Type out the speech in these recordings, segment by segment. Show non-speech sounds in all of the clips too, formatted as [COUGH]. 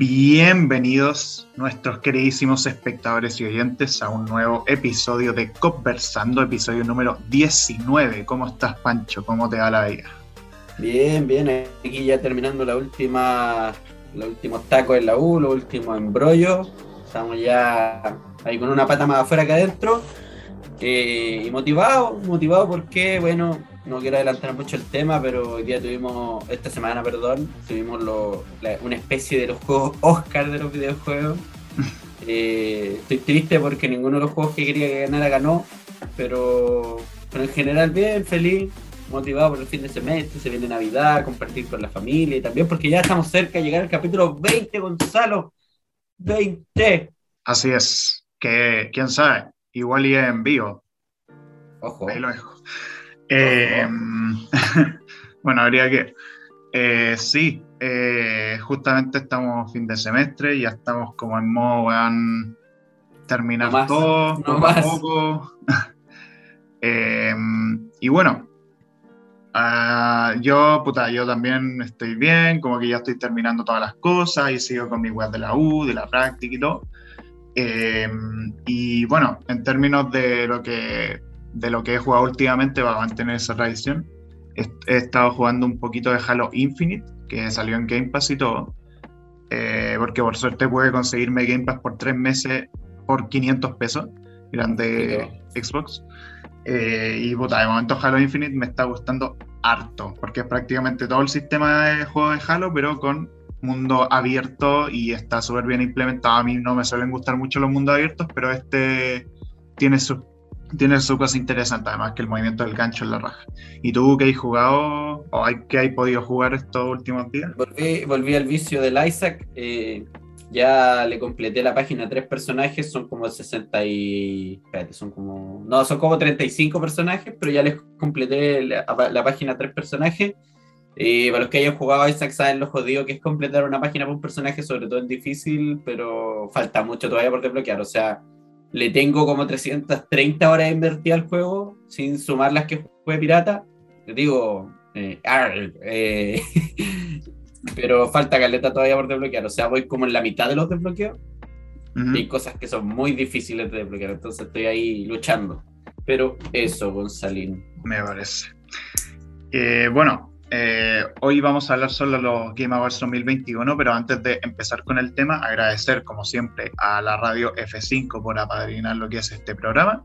Bienvenidos nuestros queridísimos espectadores y oyentes a un nuevo episodio de Conversando, episodio número 19. ¿Cómo estás, Pancho? ¿Cómo te va la vida? Bien, bien, aquí ya terminando la última, los últimos tacos en la U, los últimos embrollos. Estamos ya ahí con una pata más afuera que adentro. Eh, y motivado, motivado porque, bueno, no quiero adelantar mucho el tema, pero hoy día tuvimos, esta semana, perdón, tuvimos una especie de los juegos Oscar de los videojuegos. [LAUGHS] Eh, estoy triste porque ninguno de los juegos que quería que ganara ganó, pero, pero en general bien, feliz, motivado por el fin de semestre, se viene Navidad, compartir con la familia y también porque ya estamos cerca de llegar al capítulo 20, Gonzalo. 20. Así es, que quién sabe, igual y en vivo. Ojo. Ahí lo dejo. Eh, [LAUGHS] bueno, habría que. Eh, sí, eh, justamente estamos fin de semestre, ya estamos como en modo, weón, terminar todo, no poco a poco. [LAUGHS] y bueno, ah, yo, puta, yo también estoy bien, como que ya estoy terminando todas las cosas y sigo con mi web de la U, de la práctica y todo. y bueno, en términos de lo que de lo que he jugado últimamente va a mantener esa tradición. He, estado jugando un poquito de Halo Infinite, que salió en Game Pass y todo, eh, porque por suerte pude conseguirme Game Pass por tres meses por 500 pesos, grande Xbox. Eh, y puta, de momento Halo Infinite me está gustando harto, porque es prácticamente todo el sistema de juego de Halo, pero con mundo abierto y está súper bien implementado. A mí no me suelen gustar mucho los mundos abiertos, pero este tiene sus tiene su cosa interesante, además que el movimiento del gancho en la raja. ¿Y tú qué has jugado o hay, qué has podido jugar estos últimos días? Volví, volví al vicio del Isaac. Eh, ya le completé la página a tres personajes, son como 60 y... Espérate, son como... No, son como 35 personajes, pero ya les completé la, página a tres personajes. Eh, para los que hayan jugado Isaac saben lo jodido que es completar una página para un personaje, sobre todo en difícil, pero falta mucho todavía por desbloquear. O sea, le tengo como 330 horas invertidas al juego, sin sumar las que fue pirata. Le digo, eh, eh [LAUGHS] pero falta caleta todavía por desbloquear. O sea, voy como en la mitad de los desbloqueos. Hay cosas que son muy difíciles de desbloquear, entonces estoy ahí luchando. Pero eso, Gonzalín. Me parece. Eh, bueno, eh, hoy vamos a hablar solo de los Game Awards 2021, pero antes de empezar con el tema, agradecer como siempre a la radio F5 por apadrinar lo que es este programa.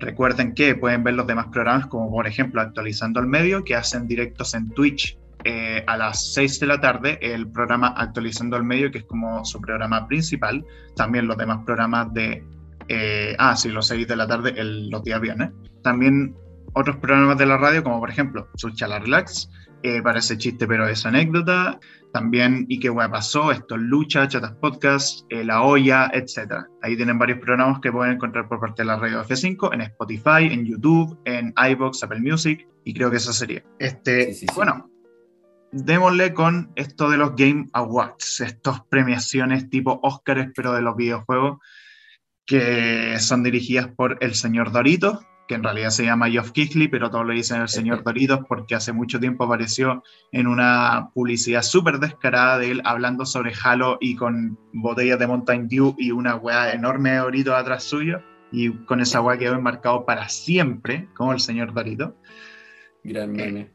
Recuerden que pueden ver los demás programas, como por ejemplo Actualizando el Medio, que hacen directos en Twitch eh, a las 6 de la tarde, el programa Actualizando el Medio, que es como su programa principal. También los demás programas de... Eh, ah, sí, los 6 de la tarde el, los días viernes. También otros programas de la radio, como por ejemplo Suchala Relax, eh, parece chiste, pero es anécdota. También ¿Y qué guay pasó? Esto Lucha, Chatas Podcast, eh, La Olla, etc. Ahí tienen varios programas que pueden encontrar por parte de la radio F5, en Spotify, en YouTube, en iBox, Apple Music, y creo que eso sería. Este, Bueno, démosle con esto de los Game Awards, estas premiaciones tipo Oscars, pero de los videojuegos, que son dirigidas por el señor Dorito, que en realidad se llama Geoff Keighley, pero todos le dicen el señor Doritos porque hace mucho tiempo apareció en una publicidad súper descarada de él hablando sobre Halo y con botellas de Mountain Dew y una weá enorme de Doritos atrás suyo. Y con esa weá quedó enmarcado para siempre como el señor Dorito. Gran eh, meme.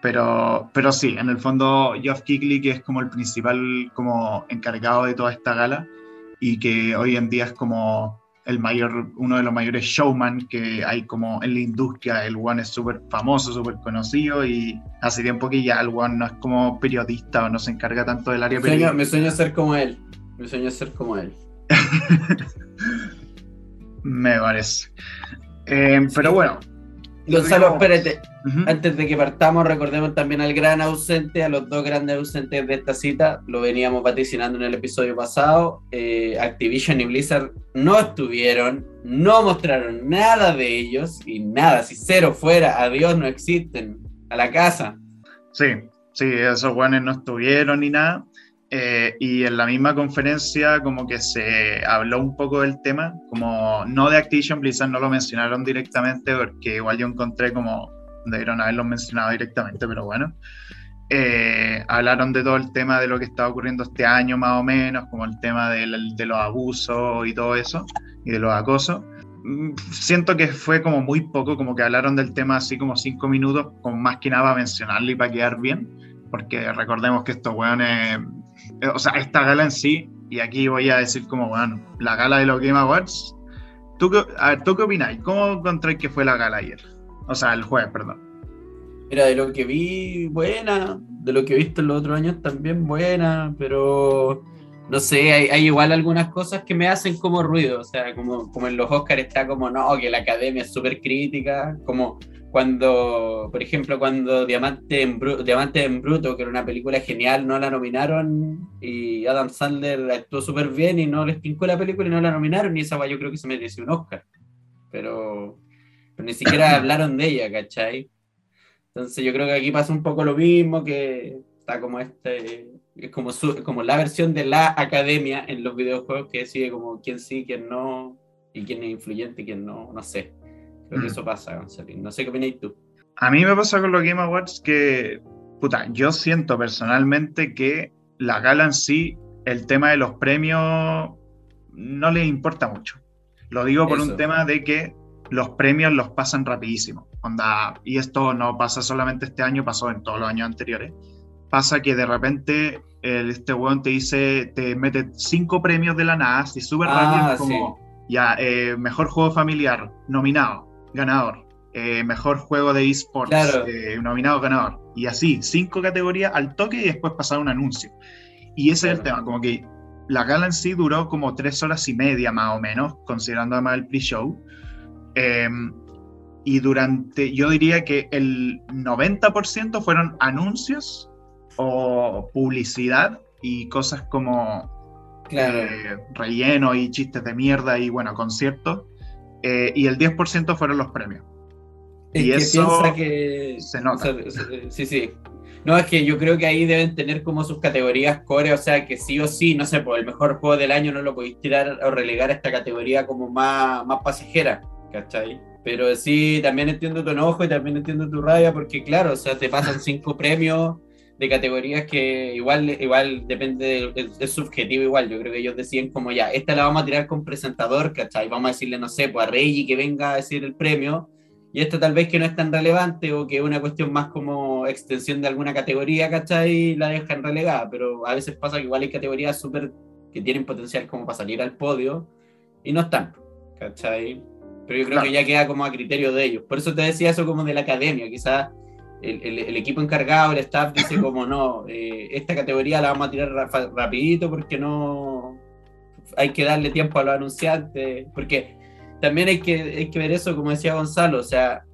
pero, pero sí, en el fondo Geoff Keighley, que es como el principal como encargado de toda esta gala y que hoy en día es como el mayor, uno de los mayores showman que hay como en la industria. El One es súper famoso, súper conocido y hace tiempo que ya el One no es como periodista o no se encarga tanto del área periodística. Me sueño ser como él. Me sueño ser como él. [LAUGHS] me parece. Eh, pero bueno, Gonzalo, espérate. Antes de que partamos, recordemos también al gran ausente, a los dos grandes ausentes de esta cita. Lo veníamos vaticinando en el episodio pasado. Eh, Activision y Blizzard no estuvieron, no mostraron nada de ellos y nada, si cero fuera, adiós, no existen. A la casa. Sí, sí, esos guanes no estuvieron ni nada. Eh, y en la misma conferencia como que se habló un poco del tema, como no de Activision Blizzard, no lo mencionaron directamente porque igual yo encontré como debieron haberlo mencionado directamente, pero bueno. Eh, hablaron de todo el tema de lo que estaba ocurriendo este año más o menos, como el tema de, los abusos y todo eso, y de los acosos. Mm, siento que fue como muy poco, como que hablaron del tema así como cinco minutos, con más que nada para mencionarlo y para quedar bien, porque recordemos que estos weones, o sea, esta gala en sí, y aquí voy a decir como, bueno, la gala de los Game Awards, ¿tú, a ¿tú qué opináis? ¿Cómo encontré que fue la gala ayer? O sea, el jueves, perdón. Mira, de lo que vi, buena, de lo que he visto en los otros años también buena, pero no sé, hay, igual algunas cosas que me hacen como ruido, o sea, como, como en los Oscars está como, no, que la academia es súper crítica, como cuando, por ejemplo, cuando Diamante en, Diamante en Bruto, que era una película genial, no la nominaron y Adam Sandler actuó súper bien y no les pincó la película y no la nominaron y esa va yo creo que se mereció un Oscar, pero, pero ni siquiera [COUGHS] hablaron de ella, ¿cachai? Entonces yo creo que aquí pasa un poco lo mismo, que está como este es como, como la versión de la academia en los videojuegos que decide como quién sí, quién no, y quién es influyente quién no, no sé. Creo que mm. eso pasa, González. No sé qué opináis tú. A mí me pasa con los Game Awards que, puta, yo siento personalmente que la gala en sí, el tema de los premios, no le importa mucho. Lo digo por un tema de que los premios los pasan rapidísimo. Onda, y esto no pasa solamente este año, pasó en todos los años anteriores pasa que de repente el, este weón te dice, te mete cinco premios de la nada, y súper ah, como, ya, eh, mejor juego familiar, nominado, ganador, eh, mejor juego de esports, eh, nominado, ganador, y así, cinco categorías al toque y después pasar un anuncio. Y ese es el tema, como que la gala en sí duró como tres horas y media más o menos, considerando además el pre-show. Em, y durante, yo diría que el 90% fueron anuncios o publicidad y cosas como eh, relleno y chistes de mierda y bueno, conciertos. Eh, y el 10% fueron los premios. y eso que... se nota. sí, sí. No, es que yo creo que ahí deben tener como sus categorías core, o sea que sí o sí, no sé, por el mejor juego del año no lo podéis tirar o relegar a esta categoría como más, más pasajera, ¿cachai? Pero sí, también entiendo tu enojo y también entiendo tu rabia, porque claro, o sea, te pasan cinco premios de categorías que igual, igual depende, es, subjetivo igual, yo creo que ellos deciden como ya, esta la vamos a tirar con presentador, ¿cachai? Vamos a decirle, no sé, pues a Reggie que venga a decir el premio, y esta tal vez que no es tan relevante o que es una cuestión más como extensión de alguna categoría, ¿cachai? La dejan relegada, pero a veces pasa que igual hay categorías súper que tienen potencial como para salir al podio y no están, ¿cachai? Pero yo creo que ya queda como a criterio de ellos. Por eso te decía eso como de la academia, quizás el, equipo encargado, el staff dice [LAUGHS] como no, eh, esta categoría la vamos a tirar rapidito porque no hay que darle tiempo a los anunciantes, porque también hay que, hay que ver eso, como decía Gonzalo, o sea,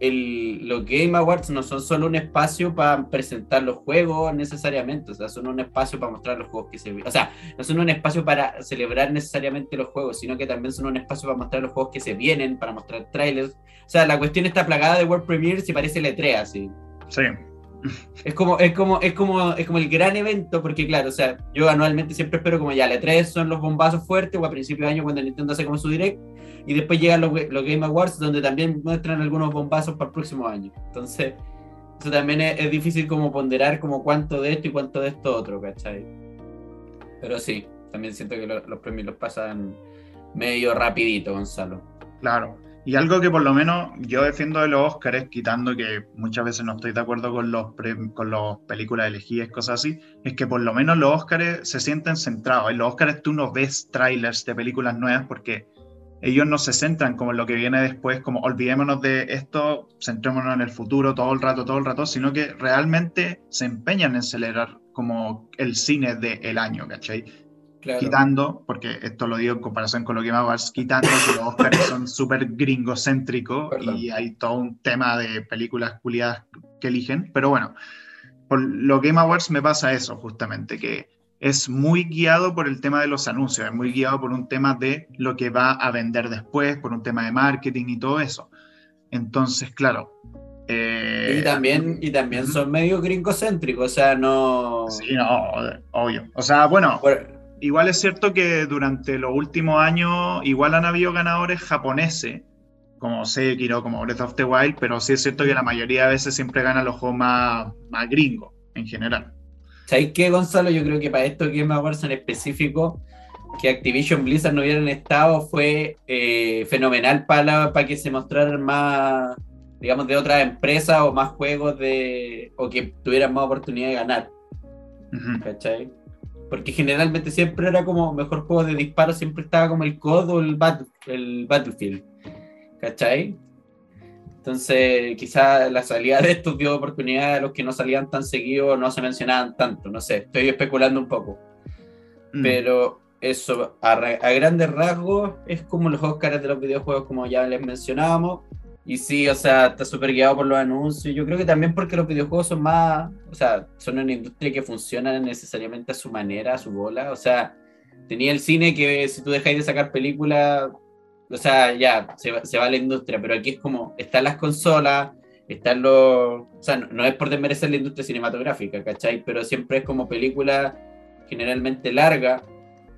el, los Game Awards no son solo un espacio para presentar los juegos necesariamente, o sea, son un espacio para mostrar los juegos que se O sea, no son un espacio para celebrar necesariamente los juegos, sino que también son un espacio para mostrar los juegos que se vienen, para mostrar trailers. O sea, la cuestión está plagada de World Premiere si parece E3 así. Sí. Es como, es como, es como, es como el gran evento, porque claro, o sea, yo anualmente siempre espero como ya, la E3 son los bombazos fuertes, o a principio de año cuando Nintendo hace como su direct, y después llegan los, Game Awards, donde también muestran algunos bombazos para el próximo año. Entonces, eso también es, difícil como ponderar como cuánto de esto y cuánto de esto otro, ¿cachai? Pero sí, también siento que los premios los pasan medio rapidito, Gonzalo. Claro. Y algo que por lo menos yo defiendo de los Oscars, quitando que muchas veces no estoy de acuerdo con los con las películas elegidas, cosas así, es que por lo menos los Oscars se sienten centrados. En los Oscars tú no ves trailers de películas nuevas porque ellos no se centran como en lo que viene después, como olvidémonos de esto, centrémonos en el futuro todo el rato, todo el rato, sino que realmente se empeñan en celebrar como el cine del año, ¿cachai? Quitando, porque esto lo digo en comparación con lo que me hago, quitando que los Oscars [COUGHS] son súper gringocéntricos y hay todo un tema de películas culiadas que eligen, pero bueno, por lo Game Awards me pasa eso justamente, que es muy guiado por el tema de los anuncios, es muy guiado por un tema de lo que va a vender después, por un tema de marketing y todo eso. Entonces, claro. Eh, y también, y también son medio gringocéntricos, o sea, no... Sí, no, obvio. O sea, bueno, igual es cierto que durante los últimos años igual han habido ganadores japoneses, como Sekiro, como Breath of the Wild, pero sí es cierto que la mayoría de veces siempre ganan los juegos más, más gringos en general. ¿Sabéis qué, Gonzalo? Yo creo que para esto Game Awards en específico, que Activision Blizzard no hubieran estado fue eh, fenomenal para, para que se mostraran más, digamos, de otras empresas o más juegos de o que tuvieran más oportunidad de ganar. ¿Cachai? Porque generalmente siempre era como mejor juego de disparo, siempre estaba como el COD o el, el Battlefield. ¿Cachai? Entonces, quizás la salida de estos dio oportunidad a los que no salían tan seguidos, no se mencionaban tanto, no sé, estoy especulando un poco. Mm. Pero eso, a, grandes rasgos, es como los Oscars de los videojuegos, como ya les mencionábamos. Y sí, o sea, está súper guiado por los anuncios. Yo creo que también porque los videojuegos son más, o sea, son una industria que funciona necesariamente a su manera, a su bola. O sea, tenía el cine que si tú dejáis de sacar películas, o sea, ya, se va, se va la industria, pero aquí es como, están las consolas, están los, o sea, no, es por desmerecer la industria cinematográfica, ¿cachai? Pero siempre es como película generalmente larga,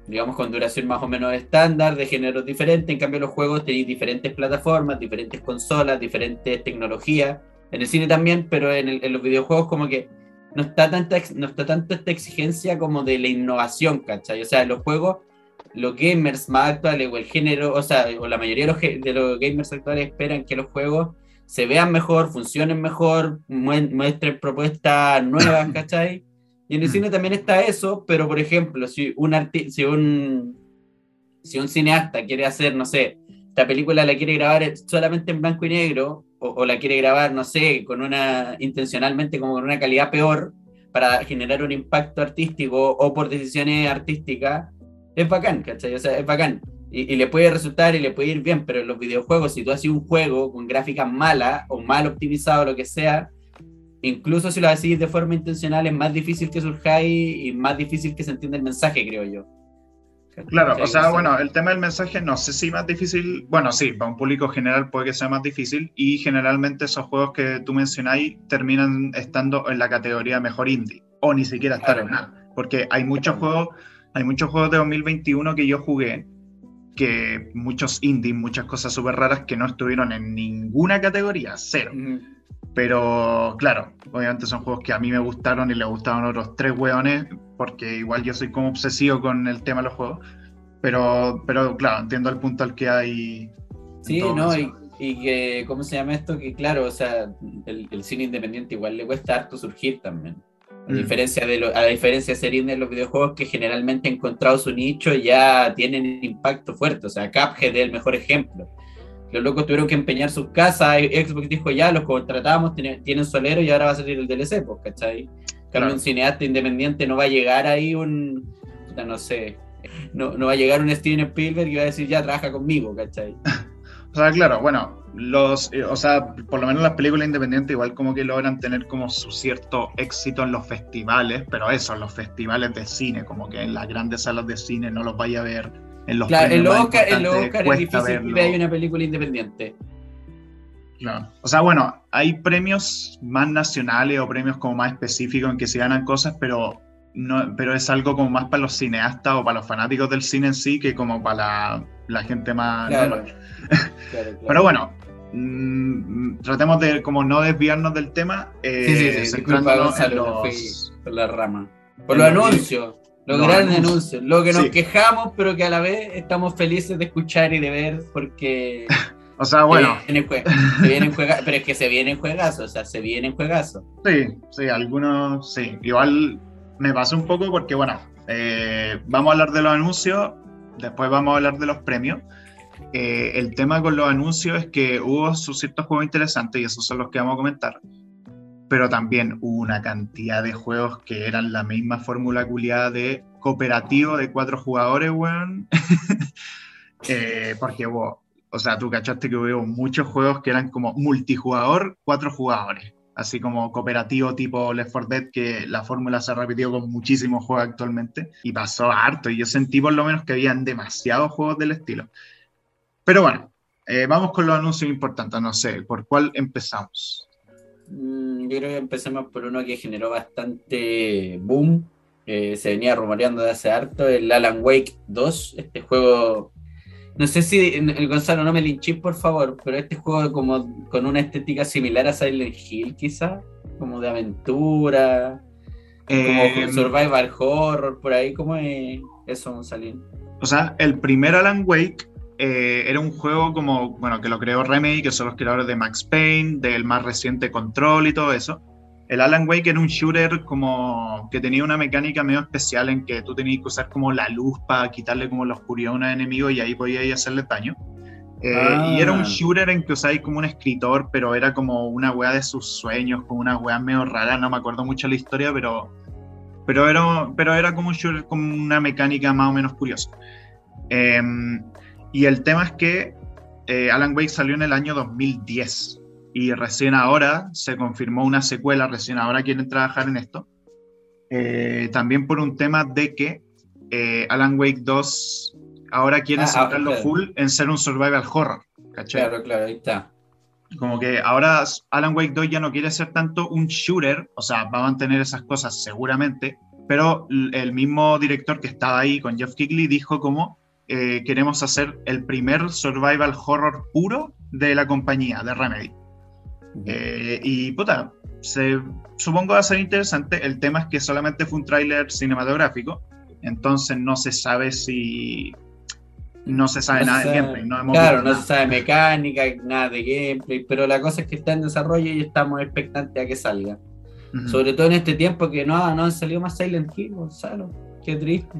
digamos con duración más o menos estándar, de géneros diferentes, en cambio los juegos tenéis diferentes plataformas, diferentes consolas, diferentes tecnologías, en el cine también, pero en, en los videojuegos como que no está, tanta, no está tanto esta exigencia como de la innovación, ¿cachai? O sea, los juegos los gamers más actuales o el género, o sea, o la mayoría de los, de los gamers actuales esperan que los juegos se vean mejor, funcionen mejor, muestren propuestas nuevas, [LAUGHS] ¿cachai? Y en el mm. cine también está eso, pero por ejemplo, si un, si un, si un cineasta quiere hacer, no sé, esta película la quiere grabar solamente en blanco y negro, o, o, la quiere grabar, no sé, con una, intencionalmente como con una calidad peor, para generar un impacto artístico o por decisiones artísticas, es bacán, ¿cachai? O sea, es bacán. Y, le puede resultar y le puede ir bien, pero en los videojuegos, si tú haces un juego con gráficas malas o mal optimizado, lo que sea, incluso si lo haces de forma intencional, es más difícil que surjáis y más difícil que se entienda el mensaje, creo yo. Claro, o sea, bueno, el tema del mensaje no sé si más difícil, bueno, sí, para un público general puede que sea más difícil y generalmente esos juegos que tú mencionáis terminan estando en la categoría mejor indie o ni siquiera estar en nada, porque hay muchos juegos hay muchos juegos de 2021 que yo jugué, que muchos indies, muchas cosas súper raras que no estuvieron en ninguna categoría, cero. Pero claro, obviamente son juegos que a mí me gustaron y le gustaron otros tres hueones, porque igual yo soy como obsesivo con el tema de los juegos. Pero, pero claro, entiendo el punto al que hay. Sí, no, y, y, que, ¿cómo se llama esto? Que claro, o sea, el, el, cine independiente igual le cuesta harto surgir también. A, diferencia de lo, a diferencia de ser de los videojuegos que generalmente han encontrado su nicho ya tienen impacto fuerte. O sea, Cuphead es el mejor ejemplo. Los locos tuvieron que empeñar sus casas. Xbox dijo ya, los contratamos, tienen, tienen solero y ahora va a salir el DLC, pues, ¿cachai? Claro. un cineasta independiente no va a llegar ahí un. No sé. No, no va a llegar un Steven Spielberg y va a decir ya, trabaja conmigo, ¿cachai? [LAUGHS] O sea, claro, bueno, los, eh, o sea, por lo menos las películas independientes igual como que logran tener como su cierto éxito en los festivales, pero eso, en los festivales de cine, como que en las grandes salas de cine no los vaya a ver en los Claro, Oscar, los Oscar es difícil que hay una película independiente. Claro. O sea, bueno, hay premios más nacionales o premios como más específicos en que se ganan cosas, pero no, pero es algo como más para los cineastas o para los fanáticos del cine en sí que como para la, gente más [LAUGHS] Pero bueno, mm, tratemos de como no desviarnos del tema. Eh, sí, sí, sí. Disculpa, Gonzalo, por la rama. Por los anuncios, los grandes anuncios. Lo que nos quejamos, pero que a la vez estamos felices de escuchar y de ver porque... [LAUGHS] O sea, bueno. Se vienen pero es que se vienen juegazos, o sea, se vienen juegazos. Sí, sí, algunos, sí. Igual me pasa un poco porque, bueno, eh, vamos a hablar de los anuncios, después vamos a hablar de los premios. Eh, el tema con los anuncios es que hubo sus ciertos juegos interesantes y esos son los que vamos a comentar. Pero también hubo una cantidad de juegos que eran la misma fórmula culiada de cooperativo de cuatro jugadores, weón. [LAUGHS] eh, porque hubo, o sea, tú cachaste que hubo muchos juegos que eran como multijugador, cuatro jugadores. Así como cooperativo tipo Left 4 Dead, que la fórmula se ha repetido con muchísimos juegos actualmente. Y pasó harto. Y yo sentí por lo menos que habían demasiados juegos del estilo. Pero bueno, eh, vamos con los anuncios importantes. No sé, ¿por cuál empezamos? Mm, yo creo que empecemos por uno que generó bastante boom. se venía rumoreando de hace harto, el Alan Wake 2, este juego. No sé si el Gonzalo no me linché, por favor, pero este juego como con una estética similar a Silent Hill, quizá, como de aventura. como survival horror, por ahí, ¿cómo es eso, Gonzalín? O sea, el primer Alan Wake eh, era un juego como, bueno, que lo creó Remedy, que son los creadores de Max Payne, del más reciente Control y todo eso. El Alan Wake era un shooter como que tenía una mecánica medio especial en que tú tenías que usar como la luz para quitarle como la oscuridad a un enemigo y ahí podías hacerle daño. Eh, y era un ah. shooter en que usáis como un escritor, pero era como una wea de sus sueños, como una wea medio rara, no me acuerdo mucho la historia, pero, pero, era, pero era como un shooter con una mecánica más o menos curiosa. Em, y el tema es que eh, Alan Wake salió en el año 2010 y recién ahora se confirmó una secuela, recién ahora quieren trabajar en esto. Eh, también por un tema de que eh, Alan Wake 2 ahora quiere ah, ah full en ser un survival horror. Claro, claro, ahí está. Como que ahora Alan Wake 2 ya no quiere ser tanto un shooter, o sea, va a mantener esas cosas seguramente, pero el mismo director que estaba ahí con Jeff Kigley dijo como eh, queremos hacer el primer survival horror puro de la compañía, de Remedy. Eh, y puta, se, supongo va a ser interesante. El tema es que solamente fue un tráiler cinematográfico, entonces no se sabe si... No se sabe nada de gameplay. claro, no se sabe mecánica, nada de gameplay, pero la cosa es que está en desarrollo y estamos expectantes a que salga. Sobre todo en este tiempo que no, no han salido más Silent Hill, Gonzalo. Qué triste.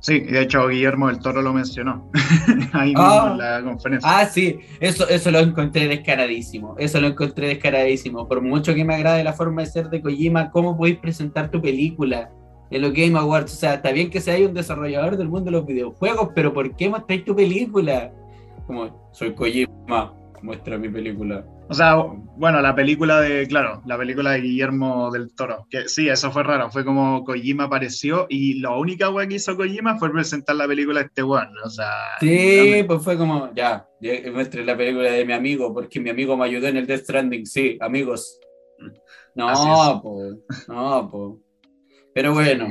Sí, de hecho Guillermo del Toro lo mencionó [LAUGHS] ahí mismo ah. en la conferencia. Ah, sí, eso, eso lo encontré descaradísimo, eso lo encontré descaradísimo. Por mucho que me agrade la forma de ser de Kojima, ¿cómo podéis presentar tu película en los Game Awards? O sea, está bien que seas un desarrollador del mundo de los videojuegos, pero ¿por qué mostráis tu película? Como, soy Kojima, muestra mi película. O sea, bueno, la película de, claro, la película de Guillermo del Toro, que sí, eso fue raro, fue como Kojima apareció y la única wea que hizo Kojima fue presentar la película de este weón, o sea... Sí, pues fue como, ya, muestre la película de mi amigo, porque mi amigo me ayudó en el Death Stranding, sí, amigos. No, pues, no, pues. Pero bueno.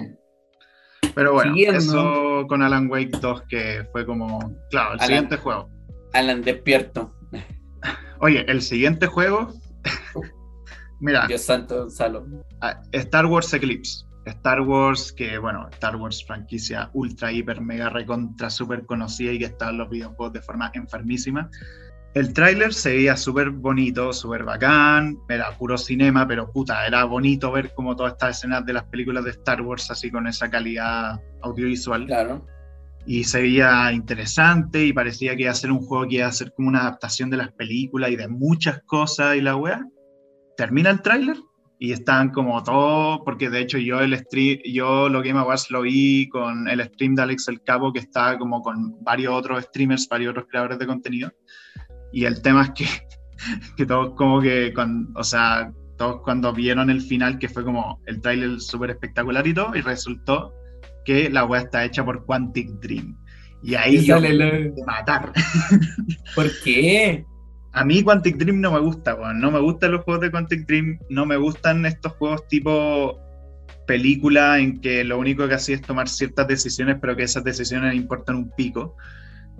Pero bueno, eso con Alan Wake 2 que fue como, claro, el siguiente juego. Alan despierto. Oye, el siguiente juego. [LAUGHS] Mira. Dios santo, Salo. Ah, Star Wars Eclipse. Star Wars, que bueno, Star Wars franquicia ultra, hiper, mega, recontra, súper conocida y que está en los videojuegos de forma enfermísima. El tráiler se veía súper bonito, súper bacán, era puro cinema, pero puta, era bonito ver como todas estas escenas de las películas de Star Wars así con esa calidad audiovisual. Claro y se veía interesante y parecía que iba a ser un juego que iba a ser como una adaptación de las películas y de muchas cosas y la weá. Termina el tráiler y están como todo, porque de hecho yo el stream, yo lo Game Awards lo vi con el stream de Alex El Cabo que estaba como con varios otros streamers, varios otros creadores de contenido y el tema es que, [LAUGHS] que todos como que, con, o sea, todos cuando vieron el final que fue como el tráiler súper espectacular y todo y resultó que la weá está hecha por Quantic Dream. Y ahí yo me matar. [LAUGHS] ¿Por qué? A mí Quantic Dream no me gusta, weón. No me gustan los juegos de Quantic Dream. No me gustan estos juegos tipo película en que lo único que hacía es tomar ciertas decisiones, pero que esas decisiones importan un pico.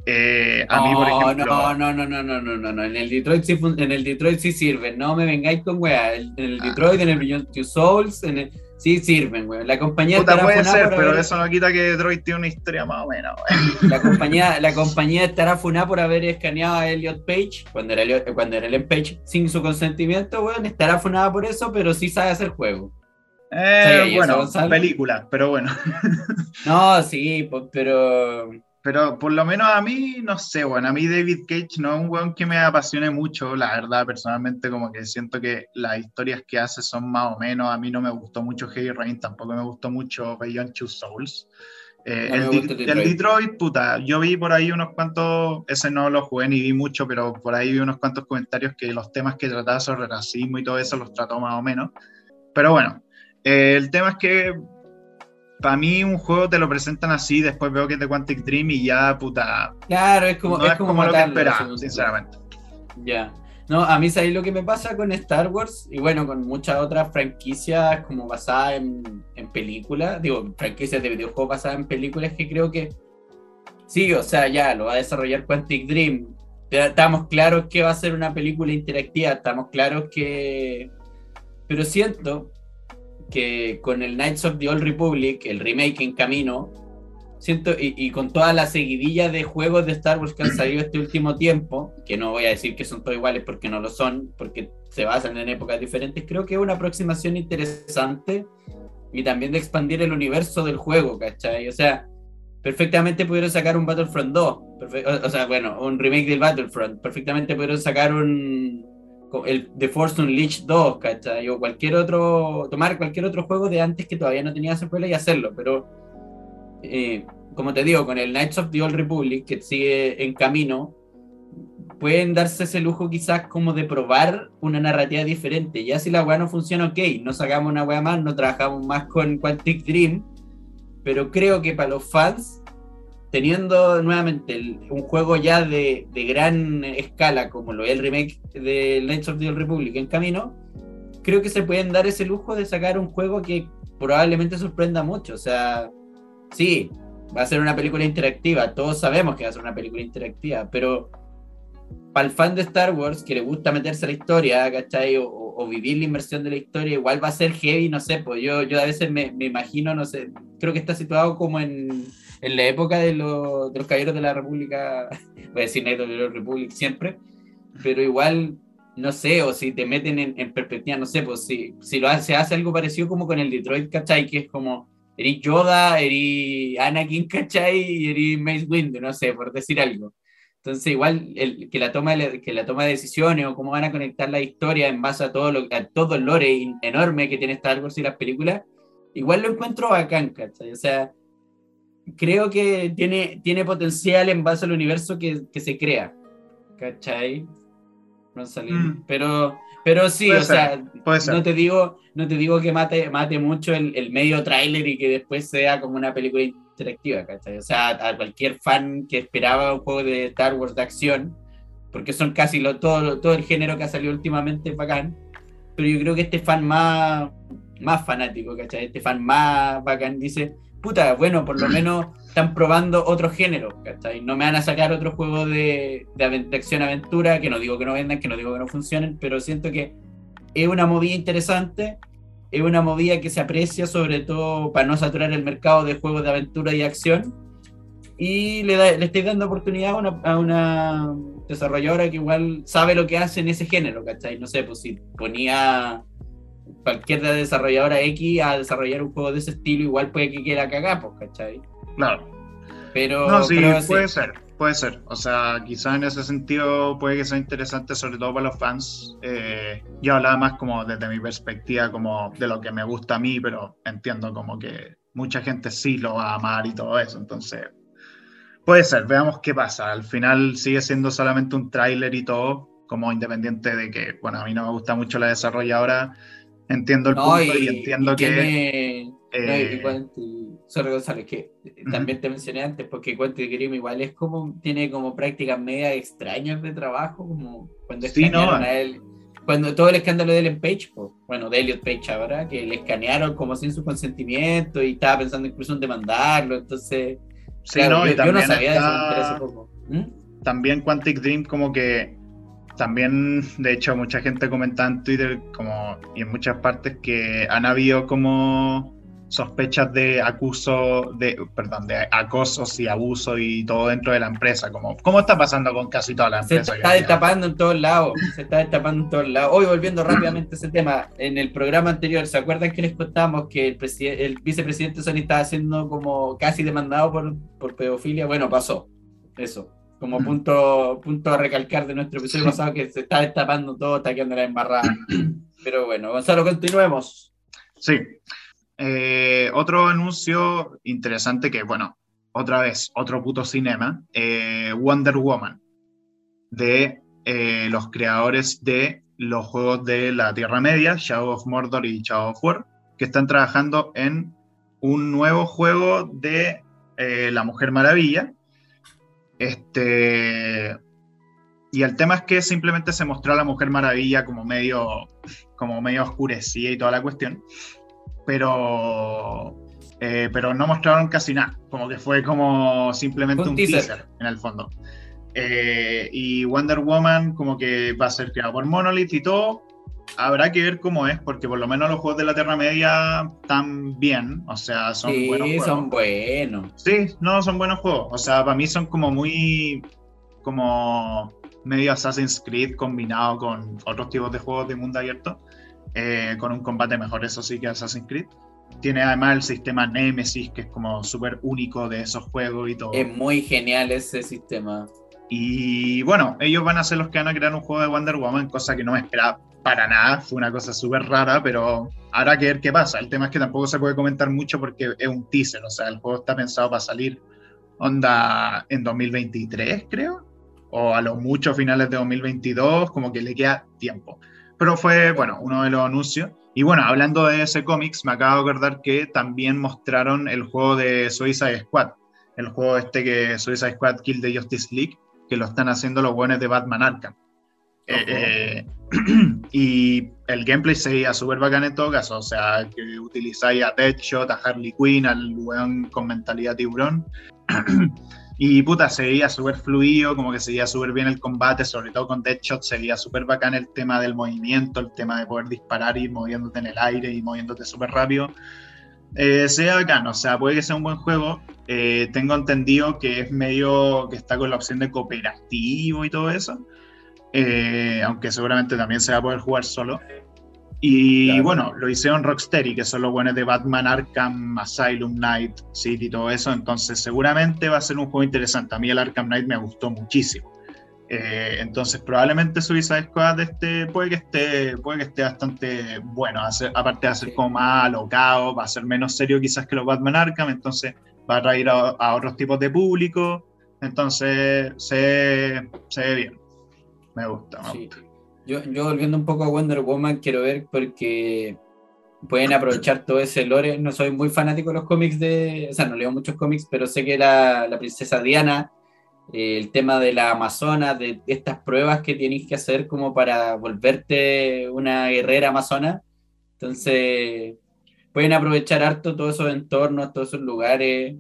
Eh, a mí, por ejemplo. No, no, no, no, no, no, no. En el Detroit sí, en el Detroit sí sirve. No me vengáis con weá. En el ah. Detroit, en el Beyond Two Souls, en el Sí sirven, güey. La compañía Puta, puede ser, pero eso no quita que Detroit tiene una historia más o menos, [LAUGHS] La compañía, la compañía estará funada por haber escaneado a Elliot Page, cuando era, cuando era Elliot Page, sin su consentimiento, güey. Estará funada por eso, pero sí sabe hacer juego. Eh, bueno, película, pero bueno. [LAUGHS] no, sí, pues, pero pero por lo menos a mí, no sé, bueno, a mí David Cage no es un weón que me apasione mucho, la verdad, personalmente como que siento que las historias que hace son más o menos, a mí no me gustó mucho Heavy Rain, tampoco me gustó mucho Beyond Two Souls. Eh, el, Detroit. puta, yo vi por ahí unos cuantos, ese no lo jugué ni vi mucho, pero por ahí vi unos cuantos comentarios que los temas que trataba sobre racismo y todo eso los trató más o menos. Pero bueno, eh, el tema es que para mí un juego te lo presentan así, después veo que es de Quantic Dream y ya, puta. Claro, es como, es, como, lo que esperaba, sinceramente. Ya. No, a mí sabéis lo que me pasa con Star Wars y bueno, con muchas otras franquicias como basadas en, en películas, digo, franquicias de videojuegos basadas en películas que creo que sí, o sea, ya lo va a desarrollar Quantic Dream. Estamos claros que va a ser una película interactiva, estamos claros que... Pero siento que con el Knights of the Old Republic, el remake en camino, siento, y, con toda la seguidilla de juegos de Star Wars que han salido este último tiempo, que no voy a decir que son todos iguales porque no lo son, porque se basan en épocas diferentes, creo que es una aproximación interesante y también de expandir el universo del juego, ¿cachai? O sea, perfectamente pudieron sacar un Battlefront 2, o, sea, bueno, un remake del Battlefront, perfectamente pudieron sacar un el The Force Unleashed 2, ¿cachai? O cualquier otro, tomar cualquier otro juego de antes que todavía no tenía secuela y hacerlo, pero eh, como te digo, con el Knights of the Old Republic, que sigue en camino, pueden darse ese lujo quizás como de probar una narrativa diferente. Ya si la weá no funciona, ok, no sacamos una weá más, no trabajamos más con Quantic Dream, pero creo que para los fans, teniendo nuevamente un juego ya de, de, gran escala como lo es el remake de Knights of the Old Republic en camino, creo que se pueden dar ese lujo de sacar un juego que probablemente sorprenda mucho. O sea, sí, va a ser una película interactiva, todos sabemos que va a ser una película interactiva, pero para el fan de Star Wars que le gusta meterse a la historia, ¿cachai? O, o, vivir la inmersión de la historia, igual va a ser heavy, no sé, pues yo, yo a veces me, me imagino, no sé, creo que está situado como en, en la época de, los, de los caballeros de la República, [LAUGHS] voy a decir of the Republic siempre, pero igual no sé, o si te meten en, en perspectiva, no sé, pues si, si lo hace, hace algo parecido como con el Detroit, ¿cachai? Que es como, eres Yoda, eres Anakin, ¿cachai? Y eres Mace Windu, no sé, por decir algo. Entonces, igual el, que, la toma que la toma de decisiones o cómo van a conectar la historia en base a todo, lo, a todo el lore enorme que tiene Star Wars y las películas, igual lo encuentro bacán, ¿cachai? O sea, creo que tiene, tiene potencial en base al universo que, que se crea, ¿cachai? No mm. Pero pero sí, o sea, no te digo, no te digo que mate, mate mucho el, el medio tráiler y que después sea como una película interactiva, ¿cachai? O sea, a cualquier fan que esperaba un juego de Star Wars de acción, porque son casi lo, todo, todo el género que ha salido últimamente bacán, pero yo creo que este fan más, más fanático, ¿cachai? Este fan más bacán dice, puta, bueno, por lo menos están probando otro género, ¿cachai? No me van a sacar otro juego de, de, acción-aventura, que no digo que no vendan, que no digo que no funcionen, pero siento que es una movida interesante, es una movida que se aprecia sobre todo para no saturar el mercado de juegos de aventura y acción, y le, le estoy dando oportunidad a una, a una desarrolladora que igual sabe lo que hace en ese género, ¿cachai? No sé, pues si ponía cualquier desarrolladora X a desarrollar un juego de ese estilo, igual puede que quiera cagar, pues, ¿cachai? Claro. Pero, no, sí, puede ser, puede ser. O sea, quizás en ese sentido puede que sea interesante, sobre todo para los fans. Eh, yo hablaba más como desde mi perspectiva, como de lo que me gusta a mí, pero entiendo como que mucha gente sí lo va a amar y todo eso. Entonces, puede ser, veamos qué pasa. Al final sigue siendo solamente un tráiler y todo, como independiente de que, bueno, a mí no me gusta mucho la desarrolladora entiendo el punto y, entiendo que. Eh, sorry González, que también te mencioné antes, porque Quantic Dream igual es como, tiene como prácticas media extrañas de trabajo, como cuando escanearon a él, cuando todo el escándalo de Ellen Page, bueno, de Elliot Page ahora, que le escanearon como sin su consentimiento y estaba pensando incluso en demandarlo, entonces, sí, no, yo, no sabía eso, ¿Mm? También Quantic Dream como que también, de hecho, mucha gente comenta en Twitter como, y en muchas partes que han habido como sospechas de acuso, de, perdón, de acosos y abuso y todo dentro de la empresa, como ¿cómo está pasando con casi toda la empresa? Se está destapando en todos lados, se está destapando en todos lados. Hoy volviendo rápidamente a ese tema, en el programa anterior, ¿se acuerdan que les contamos que el, el vicepresidente Sony estaba siendo como casi demandado por, por pedofilia? Bueno, pasó, eso como punto, punto a recalcar de nuestro episodio pasado que se está destapando todo, está quedando la embarrada. Pero bueno, Gonzalo, continuemos. Sí. Eh, otro anuncio interesante que, bueno, otra vez, otro puto cinema, eh, Wonder Woman, de eh, los creadores de los juegos de la Tierra Media, Shadow of Mordor y Shadow of War, que están trabajando en un nuevo juego de La Mujer Maravilla, este, y el tema es que simplemente se mostró a la Mujer Maravilla como medio, como medio oscurecida y toda la cuestión, pero, eh, pero no mostraron casi nada, como que fue como simplemente un, teaser. en el fondo. Eh, y Wonder Woman como que va a ser creado por Monolith y todo, habrá que ver cómo es, porque por lo menos los juegos de la Tierra Media están bien, o sea, son sí, buenos juegos. son buenos. Sí, no, son buenos juegos. O sea, para mí son como muy. como medio Assassin's Creed combinado con otros tipos de juegos de mundo abierto, eh, con un combate mejor, eso sí, que Assassin's Creed. Tiene además el sistema Nemesis, que es como súper único de esos juegos y todo. Es muy genial ese sistema. Y bueno, ellos van a ser los que van a crear un juego de Wonder Woman, cosa que no me esperaba para nada, fue una cosa súper rara, pero habrá que ver qué pasa. El tema es que tampoco se puede comentar mucho porque es un teaser, o sea, el juego está pensado para salir onda en 2023, creo, o a lo mucho finales de 2022, como que le queda tiempo. Pero fue, bueno, uno de los anuncios. Y bueno, hablando de ese cómics, me acabo de acordar que también mostraron el juego de Suicide Squad, el juego este que Suicide Squad Kill the Justice League, que lo están haciendo los buenos de Batman Arkham. Eh, eh, [CLEARS THROAT] y el gameplay se veía súper bacán en todo caso, o sea, que utilizáis a Deadshot, a Harley Quinn, al weón con mentalidad tiburón. [CLEARS THROAT] y puta, se veía súper fluido, como que se veía súper bien el combate, sobre todo con Deadshot se veía súper bacán el tema del movimiento, el tema de poder disparar y moviéndote en el aire y moviéndote súper rápido. Eh, sea bacán, o sea, puede que sea un buen juego. Eh, tengo entendido que es medio que está con la opción de cooperativo y todo eso. Eh, aunque seguramente también se va a poder jugar solo. Y bueno, lo hicieron Rocksteady, que son los buenos de Batman, Arkham, Asylum, Night City y todo eso. Entonces, seguramente va a ser un juego interesante. A mí el Arkham Knight me gustó muchísimo. Eh, entonces, probablemente Suicide Squad este, puede, que esté, puede que esté bastante bueno. aparte de ser como más alocado, va a ser menos serio quizás que los Batman Arkham. Entonces, va a atraer a, otros tipos de público. Entonces, se, se ve bien. Me gusta, me gusta. Yo, yo volviendo un poco a Wonder Woman, quiero ver porque pueden aprovechar todo ese lore. No soy muy fanático de los cómics de. O sea, no leo muchos cómics, pero sé que la, la princesa Diana, eh, el tema de la Amazona, de, estas pruebas que tienes que hacer como para volverte una guerrera amazona. Entonces, pueden aprovechar harto todos esos entornos, todos esos lugares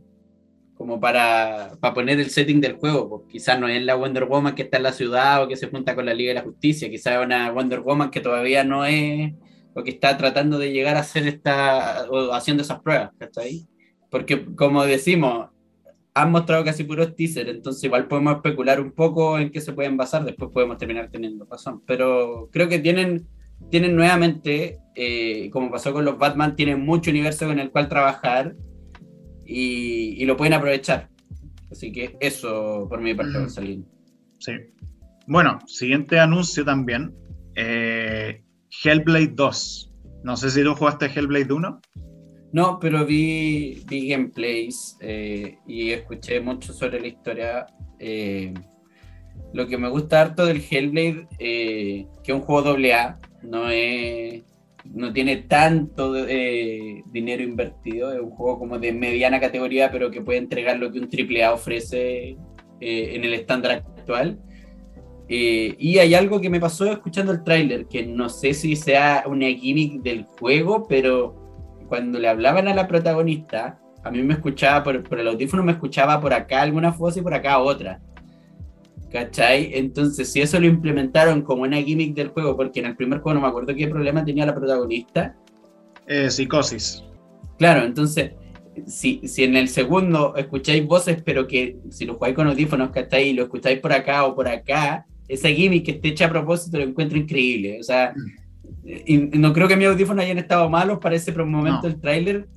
como para, para, poner el setting del juego. Pues quizás no es la Wonder Woman que está en la ciudad o que se junta con la Liga de la Justicia, quizás es una Wonder Woman que todavía no es o que está tratando de llegar a hacer esta o haciendo esas pruebas, ahí? Porque como decimos, han mostrado casi puros teaser, entonces igual podemos especular un poco en qué se pueden basar, después podemos terminar teniendo razón, pero creo que tienen, tienen nuevamente, eh, como pasó con los Batman, tienen mucho universo con el cual trabajar y, lo pueden aprovechar. Así que eso por mi parte, Gonzalo. Sí. Bueno, siguiente anuncio también. Eh, Hellblade 2. No sé si tú jugaste Hellblade 1. No, pero vi, vi gameplays eh, y escuché mucho sobre la historia. Eh, lo que me gusta harto del Hellblade, que es un juego AA, no es no tiene tanto eh, dinero invertido, es un juego como de mediana categoría, pero que puede entregar lo que un AAA ofrece eh, en el estándar actual. Eh, y hay algo que me pasó escuchando el tráiler, que no sé si sea una gimmick del juego, pero cuando le hablaban a la protagonista, a mí me escuchaba por, por el audífono, me escuchaba por acá alguna voz y por acá otra. ¿Cachai? Entonces, si eso lo implementaron como una gimmick del juego, porque en el primer juego no me acuerdo qué problema tenía la protagonista. Eh, psicosis. Claro, entonces, si, si en el segundo escucháis voces, pero que si lo jugáis con audífonos, ¿cachai? Y lo escucháis por acá o por acá, esa gimmick que esté hecha a propósito lo encuentro increíble. O sea, mm. Y no creo que mis audífonos hayan estado malos para ese momento del tráiler,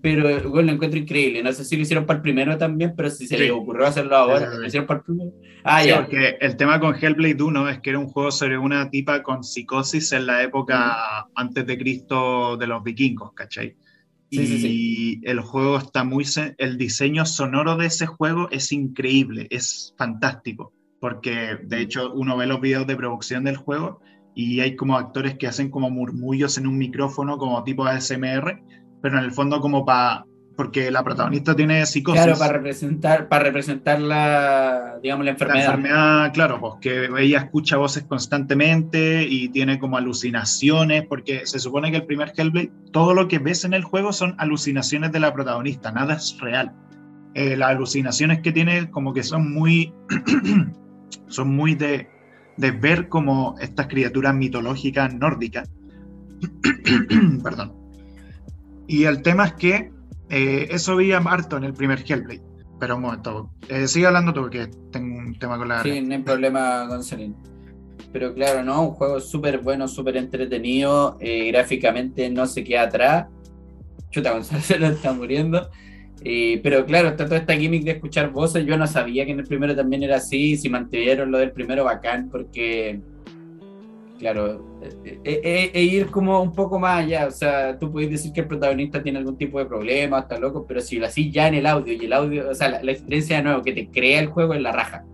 pero bueno, lo encuentro increíble. No sé si lo hicieron para el primero también, pero si se les ocurrió hacerlo ahora, lo hicieron para el primero. Ah, ya. Porque el tema con Hellblade 1 es que era un juego sobre una tipa con psicosis en la época antes de Cristo de los vikingos, ¿cachai? Sí, y sí, el juego está muy. El diseño sonoro de ese juego es increíble, es fantástico. Porque de hecho uno ve los videos de producción del juego y hay como actores que hacen como murmullos en un micrófono como tipo ASMR, pero en el fondo como para porque la protagonista tiene psicosis. Claro, para representar, para representar la, digamos, la enfermedad. La enfermedad, claro, pues que ella escucha voces constantemente y tiene como alucinaciones, porque se supone que el primer Hellblade, todo lo que ves en el juego son alucinaciones de la protagonista, nada es real. Eh, las alucinaciones que tiene como que son muy, [CLEARS THROAT] son muy de, de ver como estas criaturas mitológicas nórdicas [CLEARS THROAT] Perdón. Y el tema es que eh, eso vi harto en el primer Hellblade. Pero un momento, eh, sigue hablando tú, que tengo un tema con la. Sí, no hay problema, Gonzalín. Pero claro, ¿no? Un juego súper bueno, súper entretenido. Eh, gráficamente no se queda atrás. Chuta, Gonzalo [LAUGHS] se lo está muriendo. Pero claro, está toda esta gimmick de escuchar voces. Yo no sabía que en el primero también era así. Si mantuvieron lo del primero, bacán, porque claro, e, ir como un poco más allá, o sea, tú puedes decir que el protagonista tiene algún tipo de problema, está loco, pero si lo así ya en el audio y el audio, o sea, la, experiencia de nuevo que te crea el juego en la raja.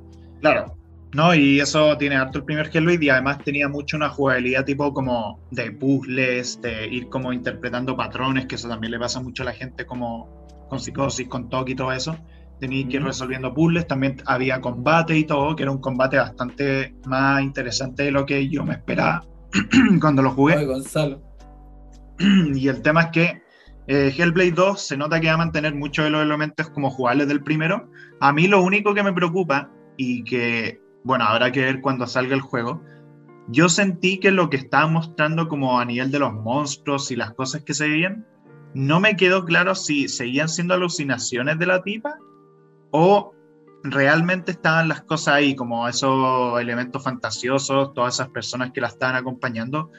Claro, no, y eso tiene harto el primer Hellblade y además tenía mucho una jugabilidad tipo como de puzzles, de ir como interpretando patrones, que eso también le pasa mucho a la gente como con psicosis, con toque y todo eso tenía que ir resolviendo puzzles, también había combate y todo, que era un combate bastante más interesante de lo que yo me esperaba [CLEARS THROAT] cuando lo jugué. Gonzalo. [CLEARS THROAT] Y el tema es que eh, Hellblade 2 se nota que va a mantener muchos de los elementos como jugables del primero. A mí lo único que me preocupa y que, bueno, habrá que ver cuando salga el juego, yo sentí que lo que estaba mostrando como a nivel de los monstruos y las cosas que se veían, no me quedó claro si seguían siendo alucinaciones de la tipa o realmente estaban las cosas ahí, como esos elementos fantasiosos, todas esas personas que la estaban acompañando,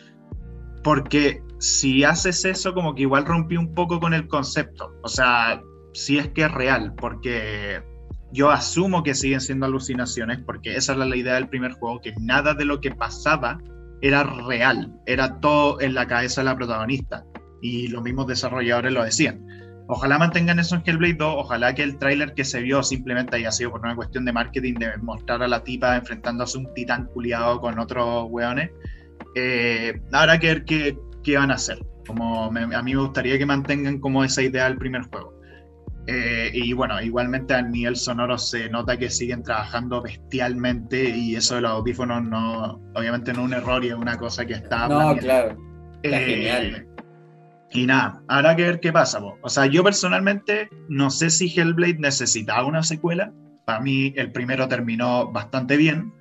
porque si haces eso, como que igual rompí un poco con el concepto, o sea, si es que es real, porque yo asumo que siguen siendo alucinaciones, porque esa es la idea del primer juego, que nada de lo que pasaba era real, era todo en la cabeza de la protagonista, y los mismos desarrolladores lo decían. Ojalá mantengan eso en Hellblade 2, ojalá que el tráiler que se vio simplemente haya sido por una cuestión de marketing, de mostrar a la tipa enfrentándose a un titán culiado con otros weones. Eh, habrá que ver qué, qué, van a hacer. Como a mí me gustaría que mantengan como esa idea del primer juego. Eh, y bueno, igualmente a nivel sonoro se nota que siguen trabajando bestialmente y eso de los audífonos no, obviamente no es un error y es una cosa que está... No, claro. Está eh, genial y nada, habrá que ver qué pasa. O sea, yo personalmente no sé si Hellblade necesitaba una secuela. Para mí el primero terminó bastante bien.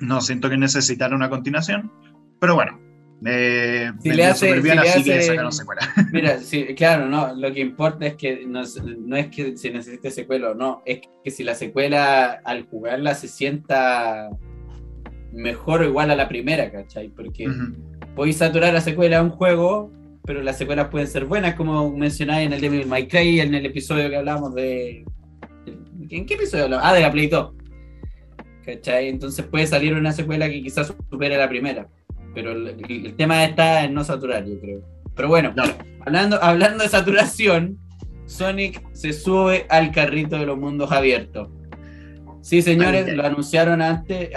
No siento que necesitara una continuación. Pero bueno, eh, si le hace, bien, así que secuela. [LAUGHS] Mira, sí, claro, no, lo que importa es que no, no, es que se necesite secuela o no, es que si la secuela al jugarla se sienta mejor o igual a la primera, ¿cachai? Porque podéis saturar la secuela a un juego pero las secuelas pueden ser buenas, como mencionáis en el Devil May Cry, en el episodio que hablamos de... ¿En qué episodio hablamos? Ah, de la Play 2. ¿Cachai? Entonces puede salir una secuela que quizás supere la primera. Pero el, tema está en no saturar, yo creo. Pero bueno, hablando, hablando de saturación, Sonic se sube al carrito de los mundos abiertos. Sí, señores, lo anunciaron antes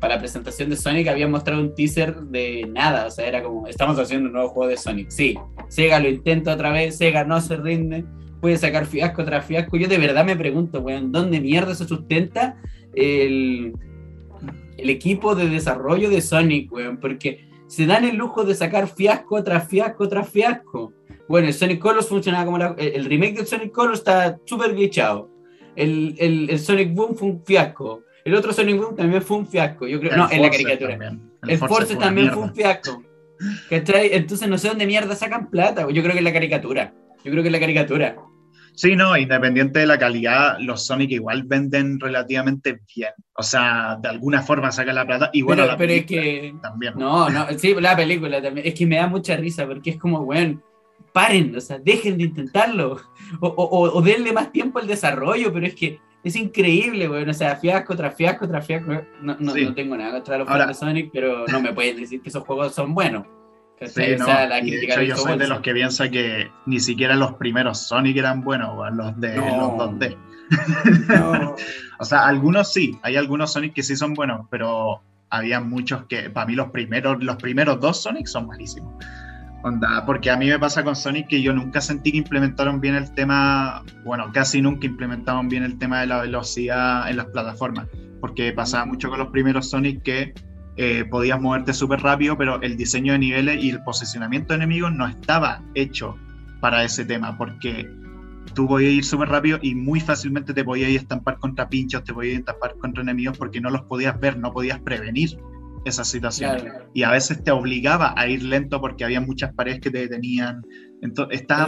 para la presentación de Sonic, habían mostrado un teaser de nada, o sea, era como, estamos haciendo un nuevo juego de Sonic. Sí, Sega lo intenta otra vez, Sega no se rinde, puede sacar fiasco tras fiasco. Yo de verdad me pregunto, weón, ¿dónde mierda se sustenta el, el equipo de desarrollo de Sonic, weón? Porque se dan el lujo de sacar fiasco tras fiasco tras fiasco. Bueno, el Sonic Colors funcionaba como la, el remake del Sonic Colors está súper glitchado el, el, el, Sonic Boom fue un fiasco. El otro Sonic Boom también fue un fiasco. Yo creo, no, en la caricatura. El, Force, también fue un fiasco. Entonces no sé dónde mierda sacan plata. Yo creo que es la caricatura. Yo creo que es la caricatura. Sí, no, independiente de la calidad, los Sonic igual venden relativamente bien. O sea, de alguna forma sacan la plata. Y bueno, pero, la pero es que. También. No, no, sí, la película también. Es que me da mucha risa porque es como, bueno, paren, o sea, dejen de intentarlo, o, o, denle más tiempo al desarrollo, pero es que es increíble, güey, o sea, fiasco tras fiasco tras fiasco, no, no, no tengo nada contra los juegos de Sonic, pero no me pueden decir que esos juegos son buenos. Sí, no. la yo soy de los que piensa que ni siquiera los primeros Sonic eran buenos, los de los 2D. [LAUGHS] o sea, algunos sí, hay algunos Sonic que sí son buenos, pero había muchos que, para mí los primeros, los primeros dos Sonic son malísimos porque a mí me pasa con Sonic que yo nunca sentí que implementaron bien el tema, bueno, casi nunca implementaron bien el tema de la velocidad en las plataformas, porque pasaba mucho con los primeros Sonic que eh, podías moverte súper rápido, pero el diseño de niveles y el posicionamiento de enemigos no estaba hecho para ese tema, porque tú podías ir súper rápido y muy fácilmente te podías estampar contra pinchos, te podías estampar contra enemigos porque no los podías ver, no podías prevenir esas situaciones. Y a veces te obligaba a ir lento porque había muchas paredes que te detenían. Entonces, está,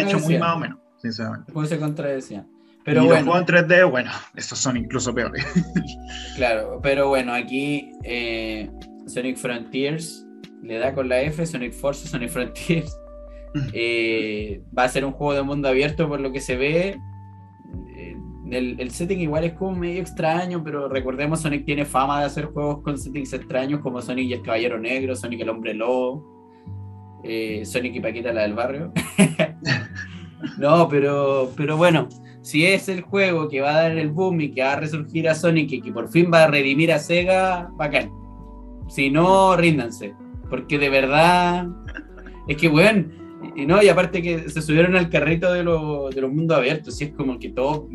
hecho muy más o menos, sinceramente. El juego se contradecía. Pero y bueno, los juegos en 3D, bueno, estos son incluso peores. [LAUGHS] claro, pero bueno, aquí eh, Sonic Frontiers le da con la F, Sonic Force, Sonic Frontiers. [LAUGHS] Eh, va a ser un juego de mundo abierto por lo que se ve. Eh, el, setting igual es como medio extraño, pero recordemos Sonic tiene fama de hacer juegos con settings extraños como Sonic y el Caballero Negro, Sonic el Hombre Lobo, Sonic y Paquita la del barrio. [LAUGHS] no, pero, pero bueno, si es el juego que va a dar el boom y que va a resurgir a Sonic y que por fin va a redimir a Sega, bacán. Si no, ríndanse. Porque de verdad, es que, bueno, y no, y aparte que se subieron al carrito de, de los mundos abiertos, y es como que todo,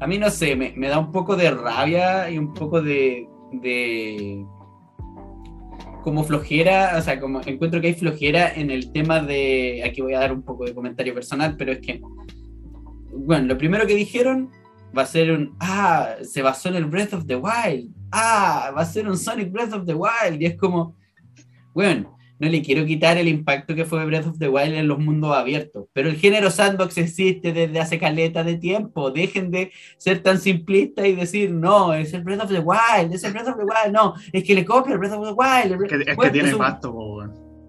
a mí no sé, me, da un poco de rabia y un poco de, de como flojera, o sea, como encuentro que hay flojera en el tema de, aquí voy a dar un poco de comentario personal, pero es que bueno, lo primero que dijeron va a ser un, ah, se basó en el Breath of the Wild, ah, va a ser un Sonic Breath of the Wild, y es como, bueno, no le quiero quitar el impacto que fue Breath of the Wild en los mundos abiertos, pero el género sandbox existe desde hace caleta de tiempo, dejen de ser tan simplistas y decir, no, es el Breath of the Wild, es el Breath of the Wild, no, es que le copia el Breath of the Wild. Es que, es que tiene.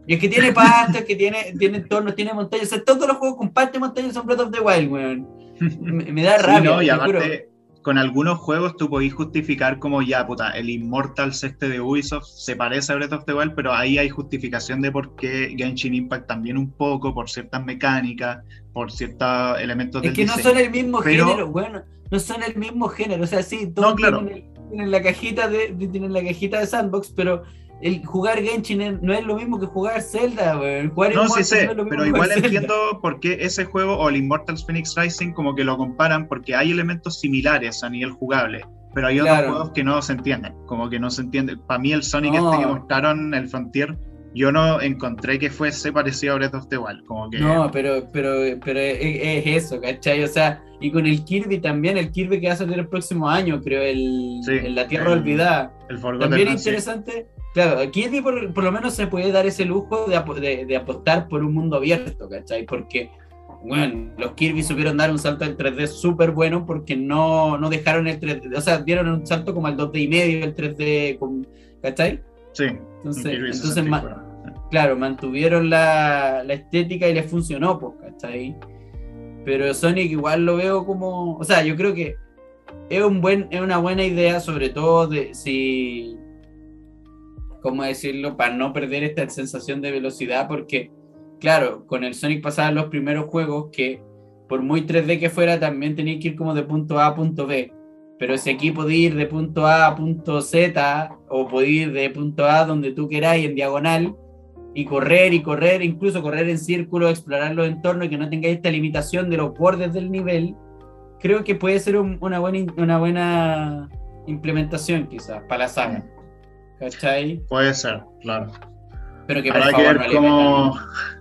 Y es que tiene pasto, es que tiene, tiene entornos, tiene montañas. O sea, todos los juegos con pasto y montañas son Breath of the Wild, weón. [LAUGHS] Me, da rabia. no, y aparte, con algunos juegos tú podís justificar como ya, puta, el Immortals este de Ubisoft se parece a Breath of the Wild, pero ahí hay justificación de por qué Genshin Impact también un poco, por ciertas mecánicas, por ciertos elementos Es que no son el mismo género, bueno, no son el mismo género. O sea, sí, todos tienen, la cajita de, tienen la cajita de sandbox, pero el jugar Genshin no es lo mismo que jugar Zelda, no, sí sé, pero igual entiendo por qué ese juego o el Immortals Phoenix Rising como que lo comparan porque hay elementos similares a nivel jugable, pero hay otros juegos que no se entienden, como que no se entiende. Para mí el Sonic este que mostraron, el Frontier, yo no encontré que fuese parecido a Breath of the Wild, como que... No, pero, pero, pero es, eso, ¿cachai? O sea, y con el Kirby también, el Kirby que va a salir el próximo año, creo, el, en la Tierra Olvidada. El también interesante Claro, aquí por, por, lo menos se puede dar ese lujo de, de, apostar por un mundo abierto, ¿cachai? Porque, bueno, los Kirby supieron dar un salto al 3D súper bueno porque no, no dejaron el 3D, o sea, dieron un salto como al 2D y medio, el 3D, ¿cachai? Sí. Entonces, entonces claro, mantuvieron la, la, estética y les funcionó, pues, ¿cachai? Pero Sonic igual lo veo como, o sea, yo creo que es, un buen, es una buena idea, sobre todo de si ¿cómo decirlo? Para no perder esta sensación de velocidad, porque, claro, con el Sonic pasaban los primeros juegos que, por muy 3D que fuera, también tenía que ir como de punto A a punto B. Pero si aquí podía ir de punto A a punto Z, o podía ir de punto A donde tú queráis, en diagonal, y correr y correr, incluso correr en círculo, explorar los entornos y que no tengáis esta limitación de los bordes del nivel, creo que puede ser una, buena, una buena implementación quizás para la saga. ¿Cachai? Puede ser, claro. Pero que por favor, que ver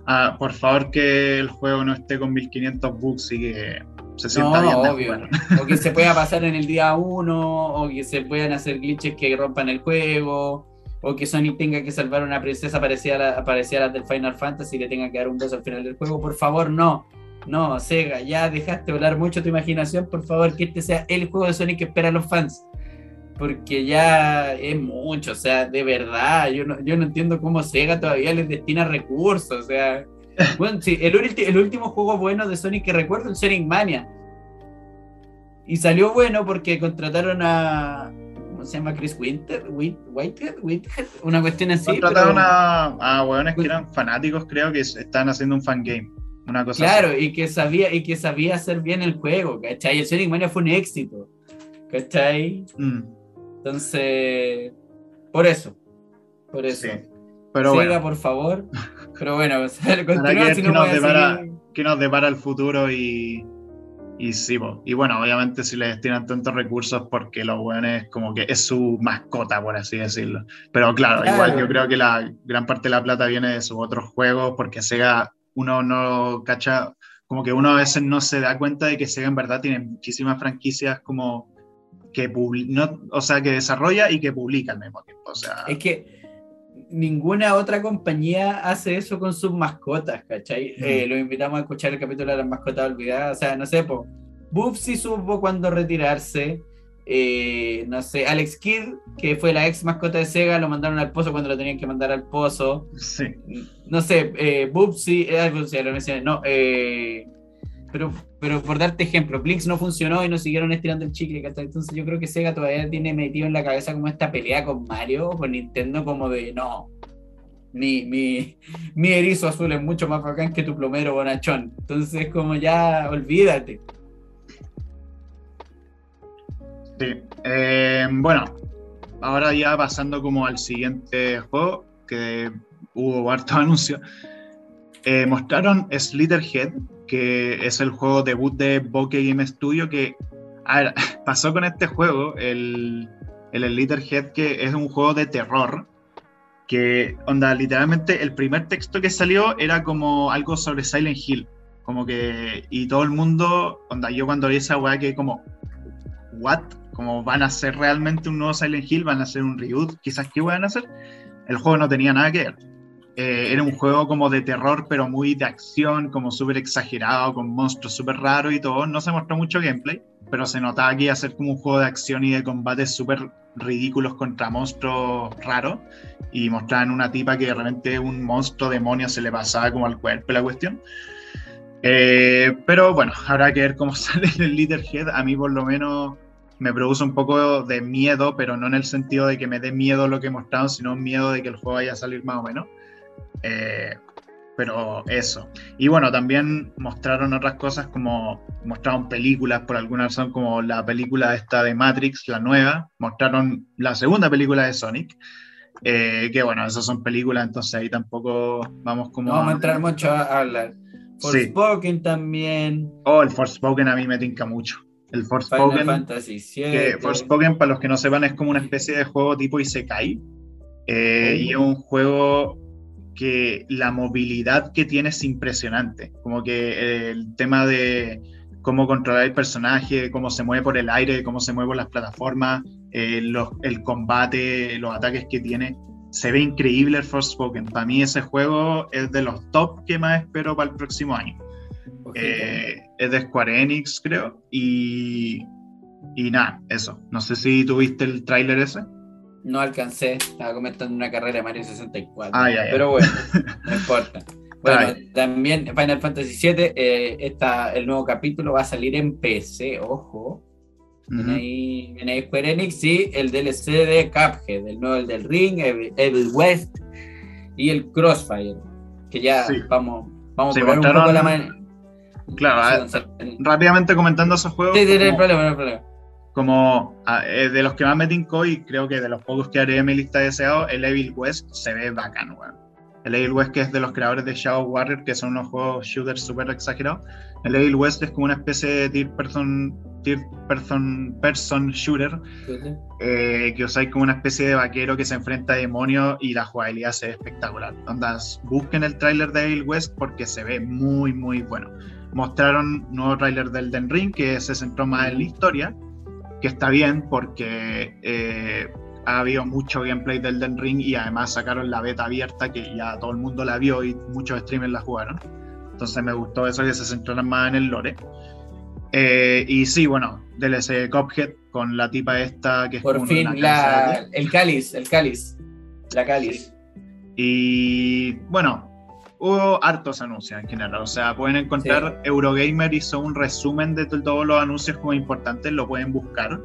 ah, por favor que el juego no esté con 1500 bugs y que se sienta no, Obvio. O que se pueda [LAUGHS] pasar en el día 1, o que se puedan hacer glitches que rompan el juego, o que Sonic tenga que salvar a una princesa parecida a, la, parecida a la del Final Fantasy y le tenga que dar un beso al final del juego. Por favor, no. No, Sega, ya dejaste volar mucho tu imaginación. Por favor, que este sea el juego de Sonic que esperan los fans porque ya es mucho, o sea, de verdad, yo no, yo no entiendo cómo Sega todavía les destina recursos, o sea, [LAUGHS] bueno, sí, el, el último juego bueno de Sonic que recuerdo es Sonic Mania, y salió bueno porque contrataron a, ¿cómo se llama? Chris Winter, Whitehead, Whitehead, una cuestión así. Contrataron a, a hueones que eran fanáticos, creo que están haciendo un fangame. Una cosa claro, y que sabía, y que sabía hacer bien el juego, ¿cachai? El Sonic Mania fue un éxito, ¿cachai? Mm. Entonces, por eso. Por eso. Pero Siga, por favor. Pero bueno, [LAUGHS] continúa si no nos depara, que nos depara el futuro y, y sí, y bueno, obviamente si le destinan tantos recursos porque los buenos como que es su mascota, por así decirlo. Pero claro, igual yo creo que la gran parte de la plata viene de sus otros juegos porque Sega uno no cacha, como que uno a veces no se da cuenta de que Sega en verdad tiene muchísimas franquicias como que, no, o sea, que desarrolla y que publica al mismo tiempo. O sea, es que ninguna otra compañía hace eso con sus mascotas, ¿cachai? Mm. Eh, los invitamos a escuchar el capítulo de las mascotas olvidadas. O sea, no sé, pues, Bubsy supo cuándo retirarse. Eh, no sé, Alex Kidd, que fue la ex mascota de Sega, lo mandaron al pozo cuando lo tenían que mandar al pozo. Sí. No sé, eh, Bubsy, eh, no, eh, pero, pero por darte ejemplo, Blinks no funcionó y no siguieron estirando el chicle, Entonces yo creo que Sega todavía tiene metido en la cabeza como esta pelea con Mario, con Nintendo, como de no. Mi, mi, mi erizo azul es mucho más bacán que tu plomero bonachón. Entonces, como ya, olvídate. Sí. Eh, bueno, ahora ya pasando como al siguiente juego, que hubo harto [LAUGHS] anuncio. Eh, mostraron Slitherhead, que es el juego debut de Bokeh Game Studio, que a ver, [LAUGHS] pasó con este juego, el, el Slitherhead, que es un juego de terror, que, onda, literalmente el primer texto que salió era como algo sobre Silent Hill, como que, y todo el mundo, onda, yo cuando vi esa weá que como, ¿what? Como van a hacer realmente un nuevo Silent Hill, van a hacer un reboot, quizás qué van a hacer. El juego no tenía nada que ver. Eh, era un juego como de terror, pero muy de acción, como súper exagerado, con monstruos súper raros y todo. No se mostró mucho gameplay, pero se notaba que iba a ser como un juego de acción y de combate súper ridículos contra monstruos raros. Y mostraban una tipa que de repente un monstruo demonio se le pasaba como al cuerpo la cuestión. Eh, pero bueno, habrá que ver cómo [LAUGHS] sale el Leaderhead. A mí por lo menos me produce un poco de miedo, pero no en el sentido de que me dé miedo lo que he mostrado, sino miedo de que el juego vaya a salir más o menos. Eh, pero eso. Y bueno, también mostraron otras cosas como mostraron películas por alguna razón, como la película esta de Matrix, la nueva. Mostraron la segunda película de Sonic. Eh, que bueno, esas son películas, entonces ahí tampoco vamos como. No vamos a entrar mucho a hablar. Forspoken también. Oh, el Forspoken a mí me tinca mucho. El Forspoken. Fantasy Que Forspoken, para los que no sepan, es como una especie de juego tipo Isekai. Eh, y es un juego que la movilidad que tiene es impresionante. Como que el tema de cómo controlar el personaje, cómo se mueve por el aire, cómo se mueve por las plataformas, eh, el combate, los ataques que tiene. Se ve increíble el Forspoken. Para mí ese juego es de los top que más espero para el próximo año. Eh, es de Square Enix, creo. Y, y nada, eso. No sé si tuviste el tráiler ese. No alcancé, estaba comentando una carrera de Mario 64. Ah, pero bueno, [LAUGHS] no importa. Bueno, también Final Fantasy VII, eh, está, el nuevo capítulo va a salir en PC, ojo. viene, ahí, viene, Square Enix y el DLC de Cuphead, el nuevo el del Ring, Evil, West y el Crossfire. Que ya vamos, vamos a ver un poco la manera Claro, eh, rápidamente comentando esos juegos. Sí, sí, no hay problema, no hay problema. Como ah, eh, de los que más me tincó y creo que de los pocos que haré en mi lista de deseados, el Evil West se ve bacán, weón. El Evil West que es de los creadores de Shadow Warrior, que son unos juegos shooters súper exagerados. El Evil West es como una especie de tier person, tier person, person shooter, eh, que usáis como una especie de vaquero que se enfrenta a demonios y la jugabilidad se ve espectacular. Ondas, busquen el tráiler de Evil West porque se ve muy, muy bueno mostraron nuevo tráiler del Den Ring que se centró más en la historia, que está bien porque eh, ha habido mucho gameplay del Den Ring y además sacaron la beta abierta que ya todo el mundo la vio y muchos streamers la jugaron. Entonces me gustó eso que se centraron más en el lore. Eh, y sí, bueno, DLC Cophead con la tipa esta que es Por fin, el cáliz, el cáliz, la cáliz. Y bueno, hubo hartos anuncios en general. O sea, pueden encontrar Eurogamer hizo un resumen de todos los anuncios como importantes, lo pueden buscar.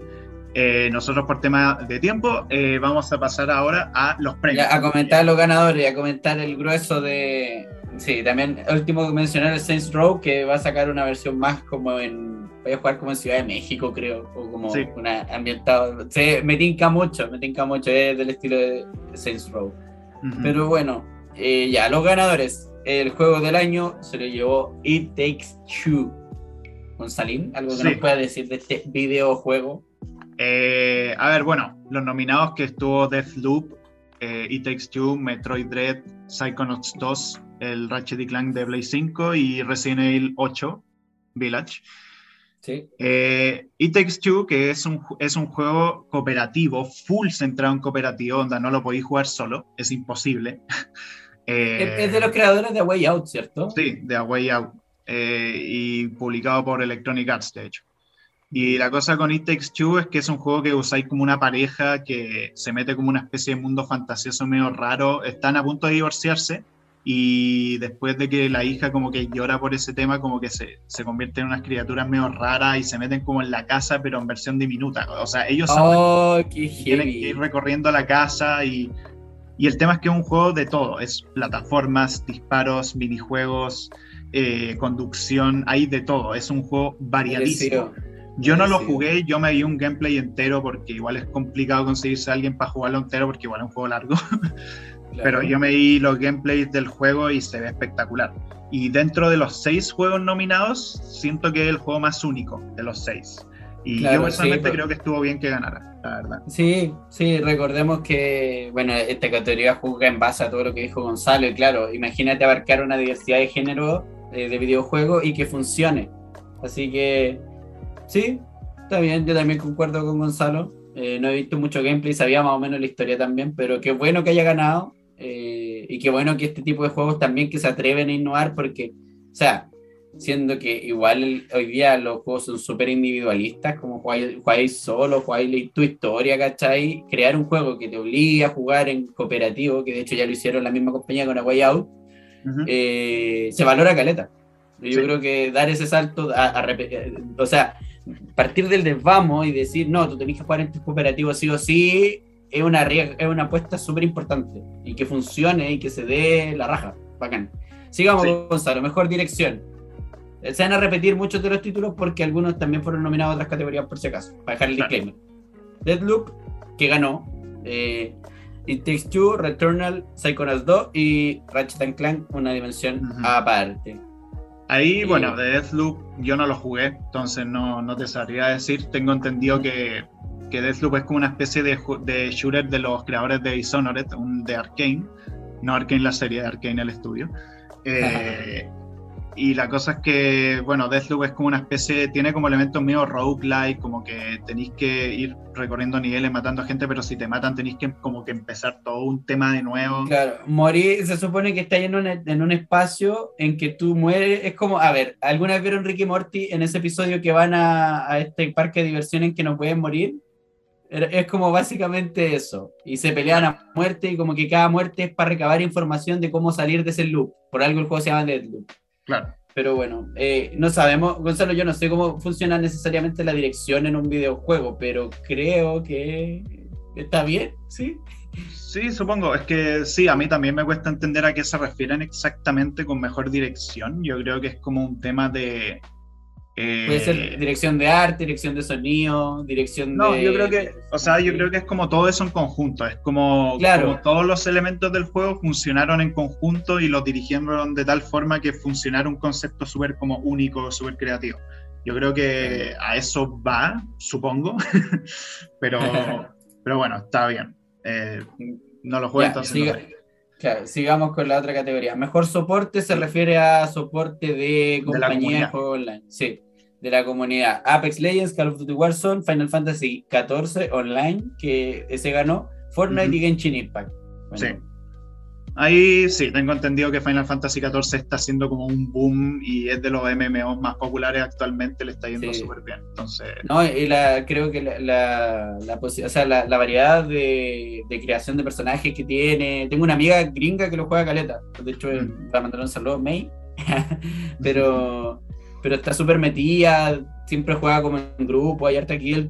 Eh, nosotros por tema de tiempo eh, vamos a pasar ahora a los premios. a comentar los ganadores, a comentar el grueso de... Sí, también último mencionar el Saints Row que va a sacar una versión más como en... Voy a jugar como en Ciudad de México, creo, o como una ambientado. Sí, me tinca mucho, me tinca mucho, es del estilo de Saints Row. Pero bueno, eh, ya, los ganadores. El juego del año se lo llevó It Takes Two. Gonzalín, ¿algo que nos pueda decir de este videojuego? Eh, a ver, bueno, los nominados que estuvo Deathloop, eh, It Takes Two, Metroid Dread, Psychonauts 2, el Ratchet Clank de Play 5 y Resident Evil 8, Village. Sí. Eh, It Takes Two, que es un, es un juego cooperativo, full centrado en cooperativo, donde no lo podéis jugar solo, es imposible. [LAUGHS] Eh, es de los creadores de A Way Out, ¿cierto? Sí, de A Way Out. Eh, y publicado por Electronic Arts, de hecho. Y la cosa con It Takes Two es que es un juego que usáis como una pareja que se mete como una especie de mundo fantasioso medio raro. Están a punto de divorciarse y después de que la hija como que llora por ese tema, como que se, se convierte en unas criaturas medio raras y se meten como en la casa, pero en versión diminuta. O sea, ellos oh, qué tienen que ir recorriendo la casa y, y, el tema es que es un juego de todo. Es plataformas, disparos, minijuegos, eh, conducción, hay de todo. Es un juego variadísimo. Yo no lo jugué, yo me vi un gameplay entero porque igual es complicado conseguirse a alguien para jugarlo entero porque igual es un juego largo. [LAUGHS] Pero yo me vi los gameplays del juego y se ve espectacular. Y dentro de los seis juegos nominados, siento que es el juego más único de los seis. Y yo personalmente creo que estuvo bien que ganara, la verdad. Sí, sí, recordemos que, bueno, esta categoría juzga en base a todo lo que dijo Gonzalo. Y claro, imagínate abarcar una diversidad de género eh, de videojuegos y que funcione. Así que, sí, está bien, yo también concuerdo con Gonzalo. Eh, no he visto mucho gameplay, sabía más o menos la historia también, pero qué bueno que haya ganado. Eh, y qué bueno que este tipo de juegos también que se atreven a innovar porque, o sea, siendo que igual hoy día los juegos son súper individualistas, como jugáis, solo, jugáis tu historia, ¿cachai? Crear un juego que te obligue a jugar en cooperativo, que de hecho ya lo hicieron la misma compañía con A Way Out, eh, se valora caleta. Yo creo que dar ese salto, a, o sea, partir del desvamo y decir, no, tú tenés que jugar en tu cooperativo sí o sí, es una, es una apuesta súper importante y que funcione y que se dé la raja. Bacán. Sigamos, sí. Gonzalo, mejor dirección. Se van a repetir muchos de los títulos porque algunos también fueron nominados a otras categorías por si acaso, para dejar el disclaimer. Deadloop, que ganó. Eh, It Takes Two, Returnal, Psychonauts 2 y Ratchet Clank, una dimensión aparte. Ahí, bueno, de Deathloop yo no lo jugué, entonces no, no te sabría decir. Tengo entendido que que Deathloop es como una especie de, de shooter de los creadores de Dishonored, un, de Arkane, no Arkane la serie, de Arkane el estudio. Eh, [LAUGHS] y la cosa es que, bueno, Deathloop es como una especie, tiene como elementos medio roguelike, como que tenéis que ir recorriendo niveles, matando gente, pero si te matan tenéis que como que empezar todo un tema de nuevo. Claro, morir, se supone que está en un, en un espacio en que tú mueres, es como, a ver, ¿alguna vez vieron Ricky Morty en ese episodio que van a, a este parque de diversión en que no pueden morir? Es como básicamente eso. Y se pelean a muerte y como que cada muerte es para recabar información de cómo salir de ese loop. Por algo el juego se llama Deadloop. Claro. Pero bueno, eh, no sabemos, Gonzalo, yo no sé cómo funciona necesariamente la dirección en un videojuego, pero creo que está bien, ¿sí? Sí, supongo. Es que sí, a mí también me cuesta entender a qué se refieren exactamente con mejor dirección. Yo creo que es como un tema de, Puede ser eh, dirección de arte, dirección de sonido, dirección no, de... No, yo creo que, o sea, yo creo que es como todo eso en conjunto, es como, como todos los elementos del juego funcionaron en conjunto y los dirigieron de tal forma que funcionara un concepto súper como único, súper creativo. Yo creo que a eso va, supongo, [LAUGHS] pero, [LAUGHS] pero bueno, está bien. Eh, no lo juego entonces. Claro, sigamos con la otra categoría. Mejor soporte se refiere a soporte de compañía de, juego online. Sí, de la comunidad. Apex Legends, Call of Duty Warzone, Final Fantasy XIV online, que ese ganó, Fortnite y Genshin Impact. sí. Ahí sí, tengo entendido que Final Fantasy XIV está haciendo como un boom y es de los MMOs más populares actualmente, le está yendo súper bien. Entonces... No, y la, creo que la, la, la, o sea, la, variedad de, de, creación de personajes que tiene. Tengo una amiga gringa que lo juega caleta. De hecho, mm. para mandar un saludo, May. [LAUGHS] pero, pero está súper metida, siempre juega como en grupo, hay harta aquí,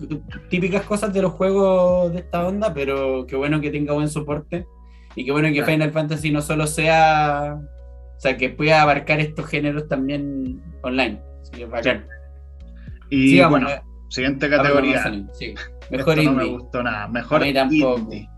típicas cosas de los juegos de esta onda, pero qué bueno que tenga buen soporte. Y qué bueno que Final Fantasy no solo sea, o sea, que pueda abarcar estos géneros también online. Y bueno, siguiente categoría. Mejor indie. No me gustó nada. Mejor indie.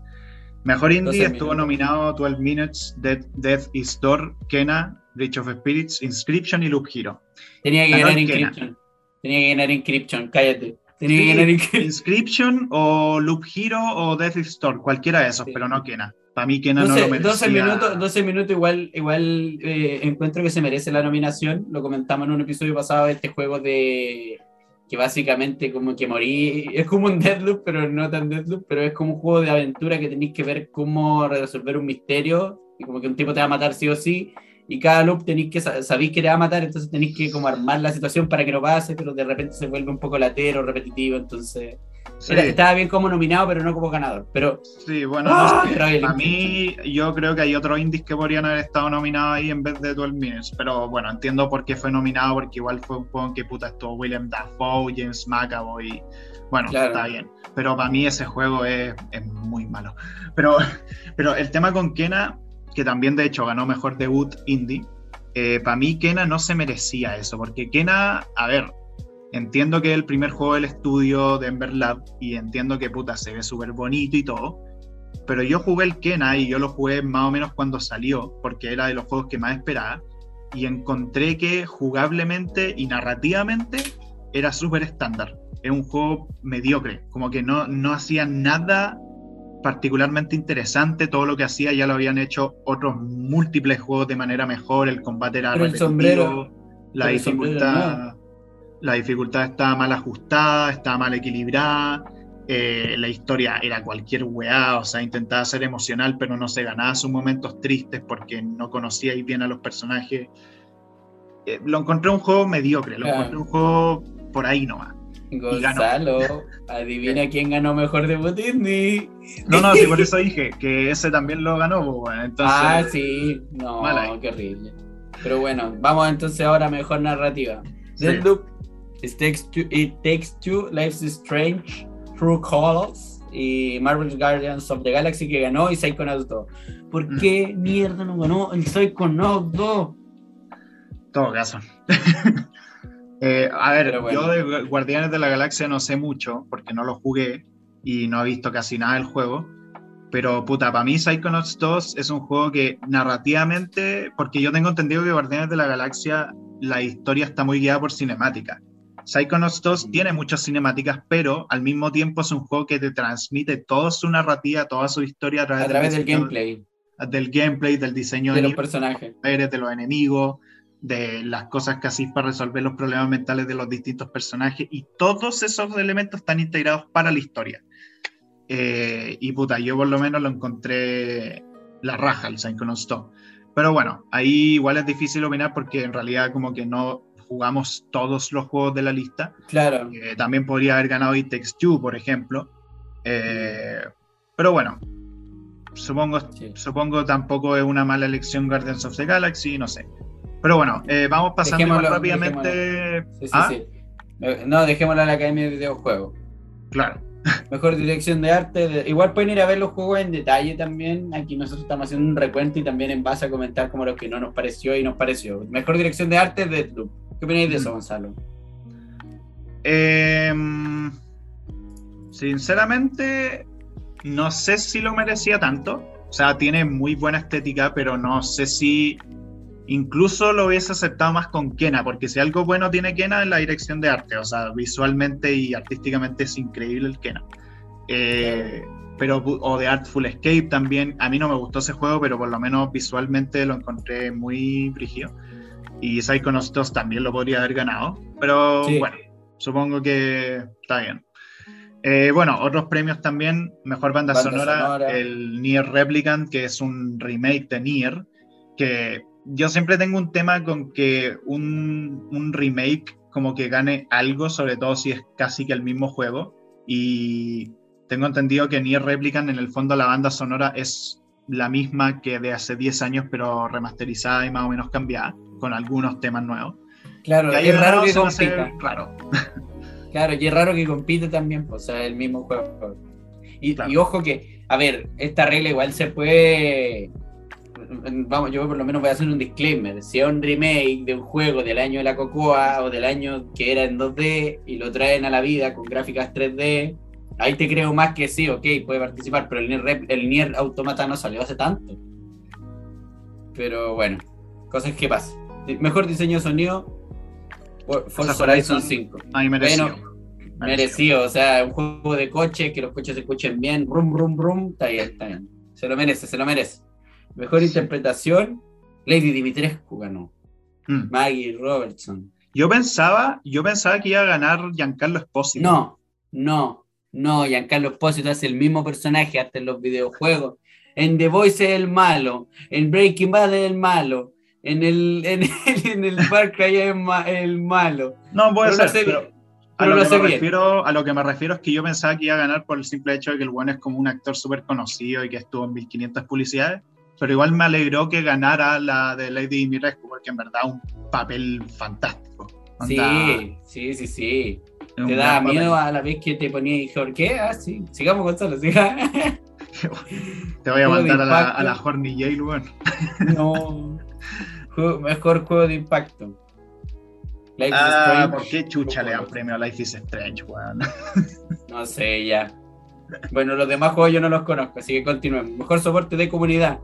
Mejor indie estuvo nominado 12 Minutes, Death, Death is Door, Kena, Reach of Spirits, Inscription y Loop Hero. Tenía que ganar Inscription. Tenía que ganar Inscription, cállate. Tenía que ganar Inscription o Loop Hero o Death is Door, cualquiera de esos, pero no Kena. Para mí, 12, no lo merecía. 12 minutos, 12 minutos igual, igual eh, encuentro que se merece la nominación. Lo comentamos en un episodio pasado de este juego de, que básicamente como que morí, [LAUGHS] es como un Deadloop, pero no tan Deadloop, pero es como un juego de aventura que tenéis que ver cómo resolver un misterio y como que un tipo te va a matar sí o sí y cada loop tenéis que sabéis que te va a matar, entonces tenéis que como armar la situación para que no pase, pero de repente se vuelve un poco latero, repetitivo, entonces estaba bien como nominado, pero no como ganador. Pero sí, bueno, ¡Ah! a mí yo creo que hay otros indies que podrían haber estado nominados ahí en vez de 12 Minutes, pero bueno, entiendo por qué fue nominado, porque igual fue un juego en que puta estuvo William Dafoe, James McAvoy, bueno, está bien. Pero para mí ese juego es, es muy malo. Pero, [LAUGHS] pero el tema con Kena que también de hecho ganó mejor debut indie, eh, para mí Kena no se merecía eso, porque Kena, a ver, entiendo que es el primer juego del estudio de Ember Lab y entiendo que puta se ve súper bonito y todo, pero yo jugué el Kena y yo lo jugué más o menos cuando salió, porque era de los juegos que más esperaba, y encontré que jugablemente y narrativamente era súper estándar. Es un juego mediocre, como que no, no hacía nada particularmente interesante. Todo lo que hacía ya lo habían hecho otros múltiples juegos de manera mejor. El combate era el sombrero, la dificultad, la dificultad estaba mal ajustada, estaba mal equilibrada. Eh, la historia era cualquier weá, o sea, intentaba ser emocional, pero no se ganaba sus momentos tristes porque no conocíais bien a los personajes. Eh, lo encontré un juego mediocre, lo encontré un juego por ahí nomás. Gonzalo, adivina quién ganó mejor de Disney. No, no, sí, por [LAUGHS] eso dije que ese también lo ganó, entonces. Ah, sí, no, qué horrible. Pero bueno, vamos entonces ahora a mejor narrativa. Sí. Loop, It Takes Two, It Takes Two, Life's Strange, True Calls y Marvel's Guardians of the Galaxy que ganó y Psychonauts 2. ¿Por mm. qué mierda no ganó el Psychonauts 2? Todo caso. [LAUGHS] Eh, a ver, yo de Guardianes de la Galaxia no sé mucho porque no lo jugué y no he visto casi nada del juego. Pero puta, para mí Psychonauts 2 es un juego que narrativamente, porque yo tengo entendido que Guardianes de la Galaxia la historia está muy guiada por cinemática. Psychonauts 2 tiene muchas cinemáticas, pero al mismo tiempo es un juego que te transmite toda su narrativa, toda su historia a través, del, gameplay. Del gameplay, del diseño de, los personajes. De los enemigos, de las cosas que así para resolver los problemas mentales de los distintos personajes y todos esos elementos están integrados para la historia. Eh, y puta, yo por lo menos lo encontré la raja, el Psychonauts 2. Pero bueno, ahí igual es difícil opinar porque en realidad como que no jugamos todos los juegos de la lista. Claro. Eh, también podría haber ganado It Takes Two, por ejemplo. Eh, pero bueno, supongo, supongo tampoco es una mala elección Guardians of the Galaxy, no sé. Pero bueno, eh, vamos pasando rápidamente. Sí, sí, ¿Ah? sí. No, dejémoslo a la Academia de Videojuegos. Claro. [LAUGHS] Mejor dirección de arte. Igual pueden ir a ver los juegos en detalle también. Aquí nosotros estamos haciendo un recuento y también en base a comentar como lo que no nos pareció y nos pareció. Mejor dirección de arte de Deathloop. ¿Qué opináis de eso, mm. Gonzalo? Em, sinceramente, no sé si lo merecía tanto. O sea, tiene muy buena estética, pero no sé si incluso lo hubiese aceptado más con Kena, porque si algo bueno tiene Kena es la dirección de arte, o sea, visualmente y artísticamente es increíble el Kena. Eh, pero, o de Artful Escape también, a mí no me gustó ese juego, pero por lo menos visualmente lo encontré muy brígido. Y Psychonauts 2 también lo podría haber ganado, pero bueno, supongo que está bien. Eh, bueno, otros premios también, mejor banda, sonora, sonora, el Nier Replicant, que es un remake de Nier, que yo siempre tengo un tema con que un, remake como que gane algo, sobre todo si es casi que el mismo juego. Y tengo entendido que Nier Replicant en el fondo la banda sonora es la misma que de hace 10 años, pero remasterizada y más o menos cambiada, con algunos temas nuevos. Claro, y es raro que compita. [LAUGHS] Claro, y es raro que compite también, pues, o sea, el mismo juego. Y, y, ojo que, a ver, esta regla igual se puede vamos, yo por lo menos voy a hacer un disclaimer. Si es un remake de un juego del año de la Cocoa o del año que era en 2D y lo traen a la vida con gráficas 3D, ahí te creo más que sí, ok, puede participar, pero el Nier, el Nier Automata no salió hace tanto. Pero bueno, cosas que pasan. Mejor diseño de sonido, Forza Horizon 5. Ahí merecido. Bueno, merecido. o sea, un juego de coche, que los coches se escuchen bien, rum, rum, rum, está bien, está bien. Se lo merece, se lo merece. Mejor interpretación, Lady Dimitrescu ganó. Mm. Maggie Robertson. Yo pensaba, yo pensaba que iba a ganar Giancarlo Esposito. No, no, no, Giancarlo Esposito hace el mismo personaje hasta en los videojuegos. En The Voice es el malo, en Breaking Bad es el malo, en el, en el, [LAUGHS] en el Far Cry es el malo. No, puede Pero ser, sé pero bien. a Pero lo, sé refiero, a lo que me refiero es que yo pensaba que iba a ganar por el simple hecho de que el bueno es como un actor súper conocido y que estuvo en 1500 publicidades, pero igual me alegró que ganara la de Lady Dimitrescu, porque en verdad un papel fantástico. Onda, Sí, sí, sí, sí. Te da papel. miedo a la vez que te ponía y dije, ¿por qué? Ah, sí, sigamos Gonzalo, siga. [LAUGHS] [LAUGHS] Te voy a mandar a la, a la Horny Yale, weón. no. Juego- mejor juego de impacto. Life Ah. ¿por qué chucha le dan premio a Life is Strange, weón? [LAUGHS] No sé, ya. Bueno, los demás juegos yo no los conozco, así que continuemos. Mejor soporte de comunidad.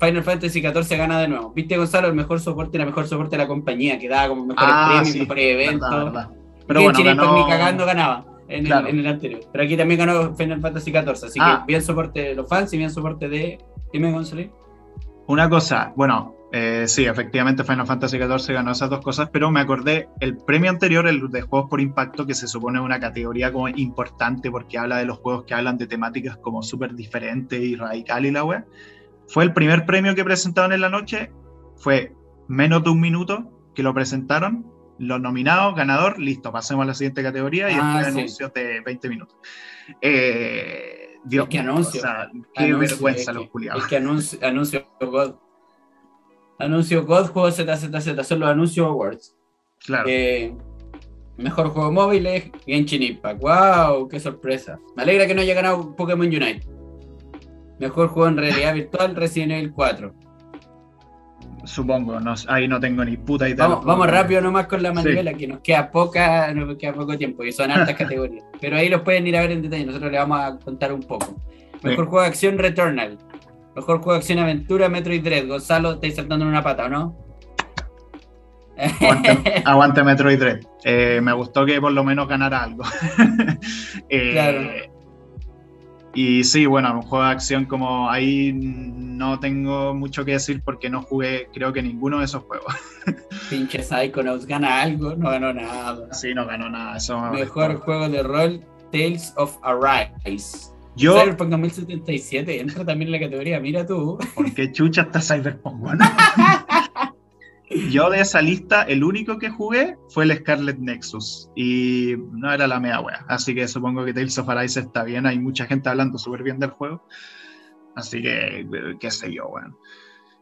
Final Fantasy XIV gana de nuevo. ¿Viste, Gonzalo? El mejor soporte era el mejor soporte de la compañía, que daba como mejores Ah, premios, sí, mejores eventos. Verdad, verdad. Pero bueno, ganó... ni cagando ganaba en, Claro. el, en el anterior. Pero aquí también ganó Final Fantasy XIV, así Ah. que bien soporte de los fans y bien soporte de. Dime, Gonzalo. Una cosa, bueno, eh, sí, efectivamente Final Fantasy XIV ganó esas dos cosas, pero me acordé el premio anterior, el de Juegos por Impacto, que se supone una categoría como importante porque habla de los juegos que hablan de temáticas como súper diferentes y radical y la wea. Fue el primer premio que presentaron en la noche, fue menos de un minuto que lo presentaron, los nominados, ganador, listo, pasemos a la siguiente categoría y Ah, después sí. anuncios de 20 minutos. Eh, Dios Es que mío, anuncio. o sea, qué Anuncio, vergüenza es los culiados. Es que anuncio, anuncio God. Anuncio God, juego ZZZ, son los anuncios awards. Claro. Eh, mejor juego móvil es Genshin Impact. ¡Wow! ¡Qué sorpresa! Me alegra que no haya ganado Pokémon Unite. Mejor juego en realidad virtual Resident Evil 4. Supongo, no, ahí no tengo ni puta idea. Vamos, vamos rápido nomás con la Sí. manivela, que nos queda poca, nos queda poco tiempo y son altas [LAUGHS] categorías. Pero ahí los pueden ir a ver en detalle, nosotros les vamos a contar un poco. Mejor Sí. juego de acción Returnal. Mejor juego de acción aventura Metroid Dread. Gonzalo, estáis saltando en una pata, ¿o no? Aguante, [LAUGHS] aguante Metroid Dread. Eh, me gustó que por lo menos ganara algo. [LAUGHS] Eh, Claro. Y sí, bueno, un juego de acción como ahí no tengo mucho que decir porque no jugué creo que ninguno de esos juegos. [LAUGHS] Pinche Psychonauts gana algo, no ganó nada. Sí, no ganó nada. Eso me Mejor juego de rol Tales of Arise. Yo, Cyberpunk 2077 entra también en la categoría, mira tú. ¿por qué chucha está Cyberpunk? Bueno. [LAUGHS] Yo de esa lista, el único que jugué fue el Scarlet Nexus y no era la mea wea. Así que supongo que Tales of Arise está bien. Hay mucha gente hablando súper bien del juego. Así que, qué sé yo, weón.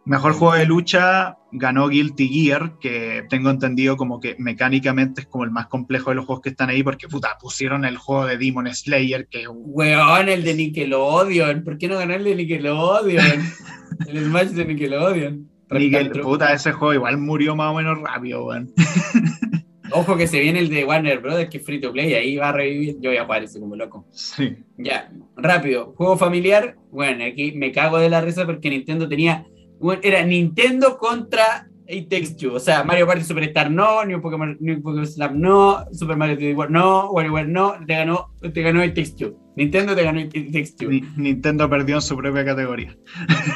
Mejor juego de lucha ganó Guilty Gear, que tengo entendido como que mecánicamente es como el más complejo de los juegos que están ahí, porque puta, pusieron el juego de Demon Slayer, que Weón, el de Nickelodeon. ¿Por qué no ganó el de Nickelodeon? [LAUGHS] el Smash de Nickelodeon. Retro. puta, ese juego igual murió más o menos rápido, weón. [LAUGHS] Ojo que se viene el de Warner Brothers, que es free to play, ahí va a revivir. Yo voy a jugar ese como loco. Sí. Ya, rápido. Juego familiar. Bueno, aquí me cago de la risa porque Nintendo tenía. bueno, era Nintendo contra It Takes Two. O sea, Mario Party Superstar no, New Pokémon, New Pokémon Snap no, Super Mario 3D World no, WarioWare no, te ganó, te ganó It Takes Two. Nintendo te ganó It Takes Two. Ni- Nintendo perdió en su propia categoría.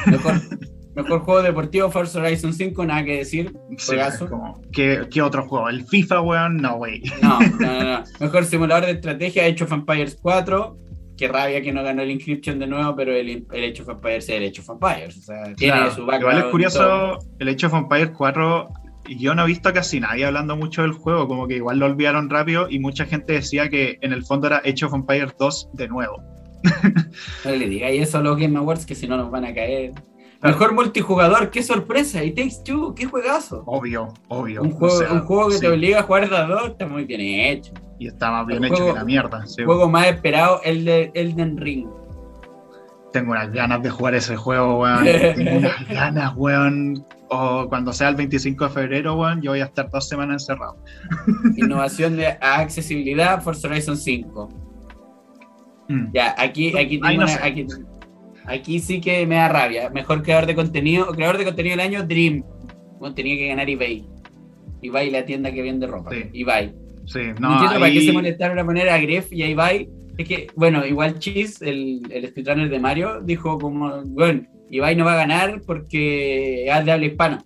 Mejor, [LAUGHS] mejor juego deportivo, Forza Horizon 5, nada que decir. Sí, como, ¿qué, qué otro juego? ¿El FIFA, weón? No, wey. No, no, [LAUGHS] no, no. Mejor simulador de estrategia, Age of Empires 4. Qué rabia que no ganó el Inscription de nuevo, pero el, el Age of Empires es el Age of Empires. O sea, tiene Claro, su Igual es curioso, el Age of Empires 4, yo no he visto casi nadie hablando mucho del juego, como que igual lo olvidaron rápido y mucha gente decía que en el fondo era Age of Empires 2 de nuevo. [LAUGHS] No le digáis eso a los Game Awards que si no nos van a caer. Mejor multijugador, qué sorpresa. Y Takes Two, qué juegazo. Obvio, obvio. Un juego, O sea, un juego que sí, te obliga a jugar de a dos está muy bien hecho. Y está más bien el hecho juego- que la mierda. sí. Juego más esperado, el de Elden Ring. Tengo unas ganas de jugar ese juego, weón. [LAUGHS] Tengo unas ganas, weón. O cuando sea el 25 de febrero, weón, yo voy a estar dos semanas encerrado. [LAUGHS] Innovación de accesibilidad, Forza Horizon 5. Mm. Ya, aquí, aquí, tengo no una- sé. aquí, aquí sí que me da rabia. Mejor creador de contenido, creador de contenido del año, Dream. Bueno, tenía que ganar eBay. eBay, la tienda que vende ropa. Sí. eBay. Sí, No, no, para qué se molestaron a poner a Gref y a Ibai. Es que, bueno, igual Cheese, el, el speedrunner de Mario, dijo como, bueno, Ibai no va a ganar porque es de habla hispana.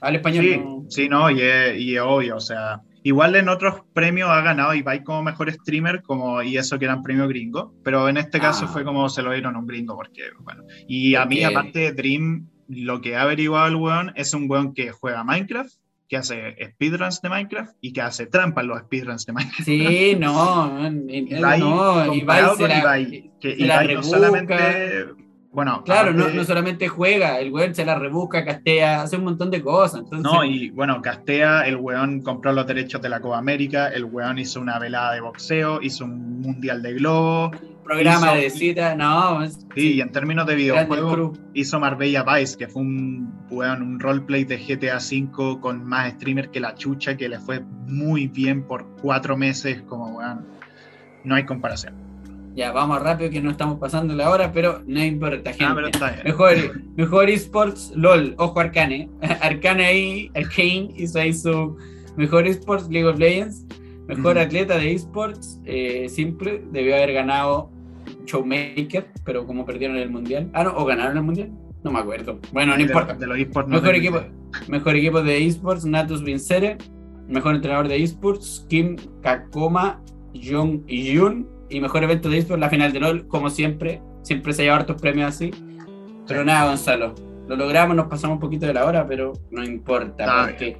Al español. Sí, no, y, es, obvio, o sea, igual en otros premios ha ganado Ibai como mejor streamer, como, y eso que eran premios gringos, pero en este caso ah. fue como se lo dieron a un gringo, porque, bueno, y a mí aparte Dream, lo que ha averiguado el weón es un weón que juega Minecraft, que hace speedruns de Minecraft y que hace trampa en los speedruns de Minecraft. Sí, no, Ibai, no, Ibai, se la, Ibai, que Ibai no solamente bueno, claro, no, solamente juega, el weón se la rebusca, castea, hace un montón de cosas. No, y bueno, castea, el weón compró los derechos de la Copa América, el weón hizo una velada de boxeo, hizo un mundial de globo. Programa de cita, no. Sí, y en términos de videojuegos, hizo Marbella Vice, que fue un weón, un roleplay de GTA V con más streamer que la chucha, que le fue muy bien por cuatro meses, como weón. No hay comparación. Ya, vamos rápido que no estamos pasando la hora, pero no importa, ah, gente. mejor, mejor esports, LOL, ojo Arcane. [LAUGHS] Arcane ahí, Arcane hizo ahí su mejor esports, League of Legends. Mejor atleta de esports, eh, simple, debió haber ganado Showmaker, pero como perdieron el mundial. Ah, no, o ganaron el mundial. No me acuerdo. Bueno, no importa. De los esports mejor, equipo, mejor equipo de esports, Natus Vincere. Mejor entrenador de esports, Kim Kakoma Jung Yun y mejor evento de esports, la final de LOL, como siempre. Siempre se lleva hartos premios así. Pero nada, Gonzalo. Lo logramos, nos pasamos un poquito de la hora, pero no importa, porque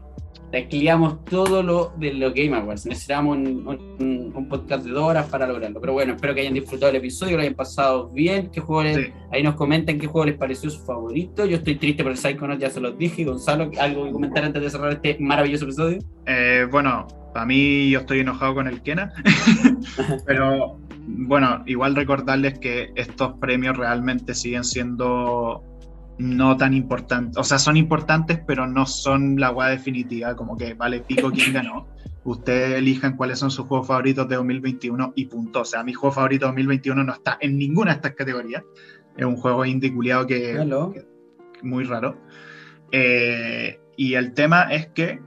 tecleamos todo lo de los Game Awards. Necesitamos un, un, podcast de dos horas para lograrlo. Pero bueno, espero que hayan disfrutado el episodio, que lo hayan pasado bien. ¿Qué juego Ahí nos comentan qué juego les pareció su favorito. Yo estoy triste por el Psychonaut, ya se los dije. Gonzalo, ¿algo que comentar antes de cerrar este maravilloso episodio? Eh, bueno, para mí yo estoy enojado con el Kena, [LAUGHS] pero bueno, igual recordarles que estos premios realmente siguen siendo no tan importantes, o sea, son importantes, pero no son la guada definitiva, como que vale pico quién ganó. Ustedes elijan cuáles son sus juegos favoritos de 2021 y punto. O sea, mi juego favorito de 2021 no está en ninguna de estas categorías. Es un juego indie que, que, muy raro. Eh, y el tema es que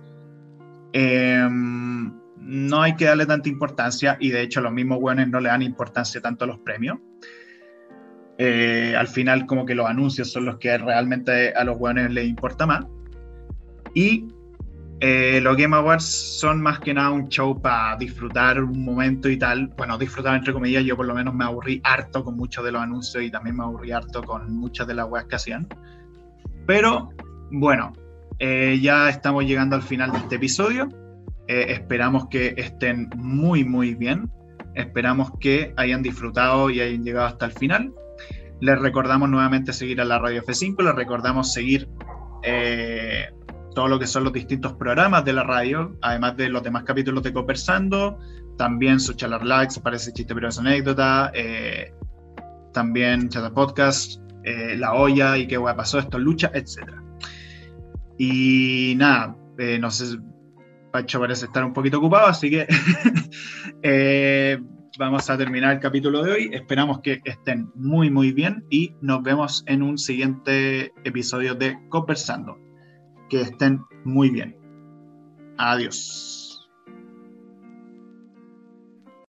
Em, no hay que darle tanta importancia y de hecho los mismos buenos no le dan importancia tanto a los premios. Eh, al final como que los anuncios son los que realmente a los buenos les importa más. Y eh, los Game Awards son más que nada un show para disfrutar un momento y tal. Bueno, disfrutar entre comillas, yo por lo menos me aburrí harto con muchos de los anuncios y también me aburrí harto con muchas de las weas que hacían. Pero bueno, eh, ya estamos llegando al final de este episodio. Eh, esperamos que estén muy, muy bien. Esperamos que hayan disfrutado y hayan llegado hasta el final. Les recordamos nuevamente seguir a la Radio F5, les recordamos seguir eh, todo lo que son los distintos programas de la radio, además de los demás capítulos de Conversando, también su Chalar Likes, parece chiste pero es anécdota, también Chata Podcast, La Olla y qué hueá pasó, esto lucha, etcétera. Y nada, eh, no sé, Pacho parece estar un poquito ocupado, así que [LAUGHS] eh, vamos a terminar el capítulo de hoy. Esperamos que estén muy, muy bien y nos vemos en un siguiente episodio de Conversando. Que estén muy bien. Adiós.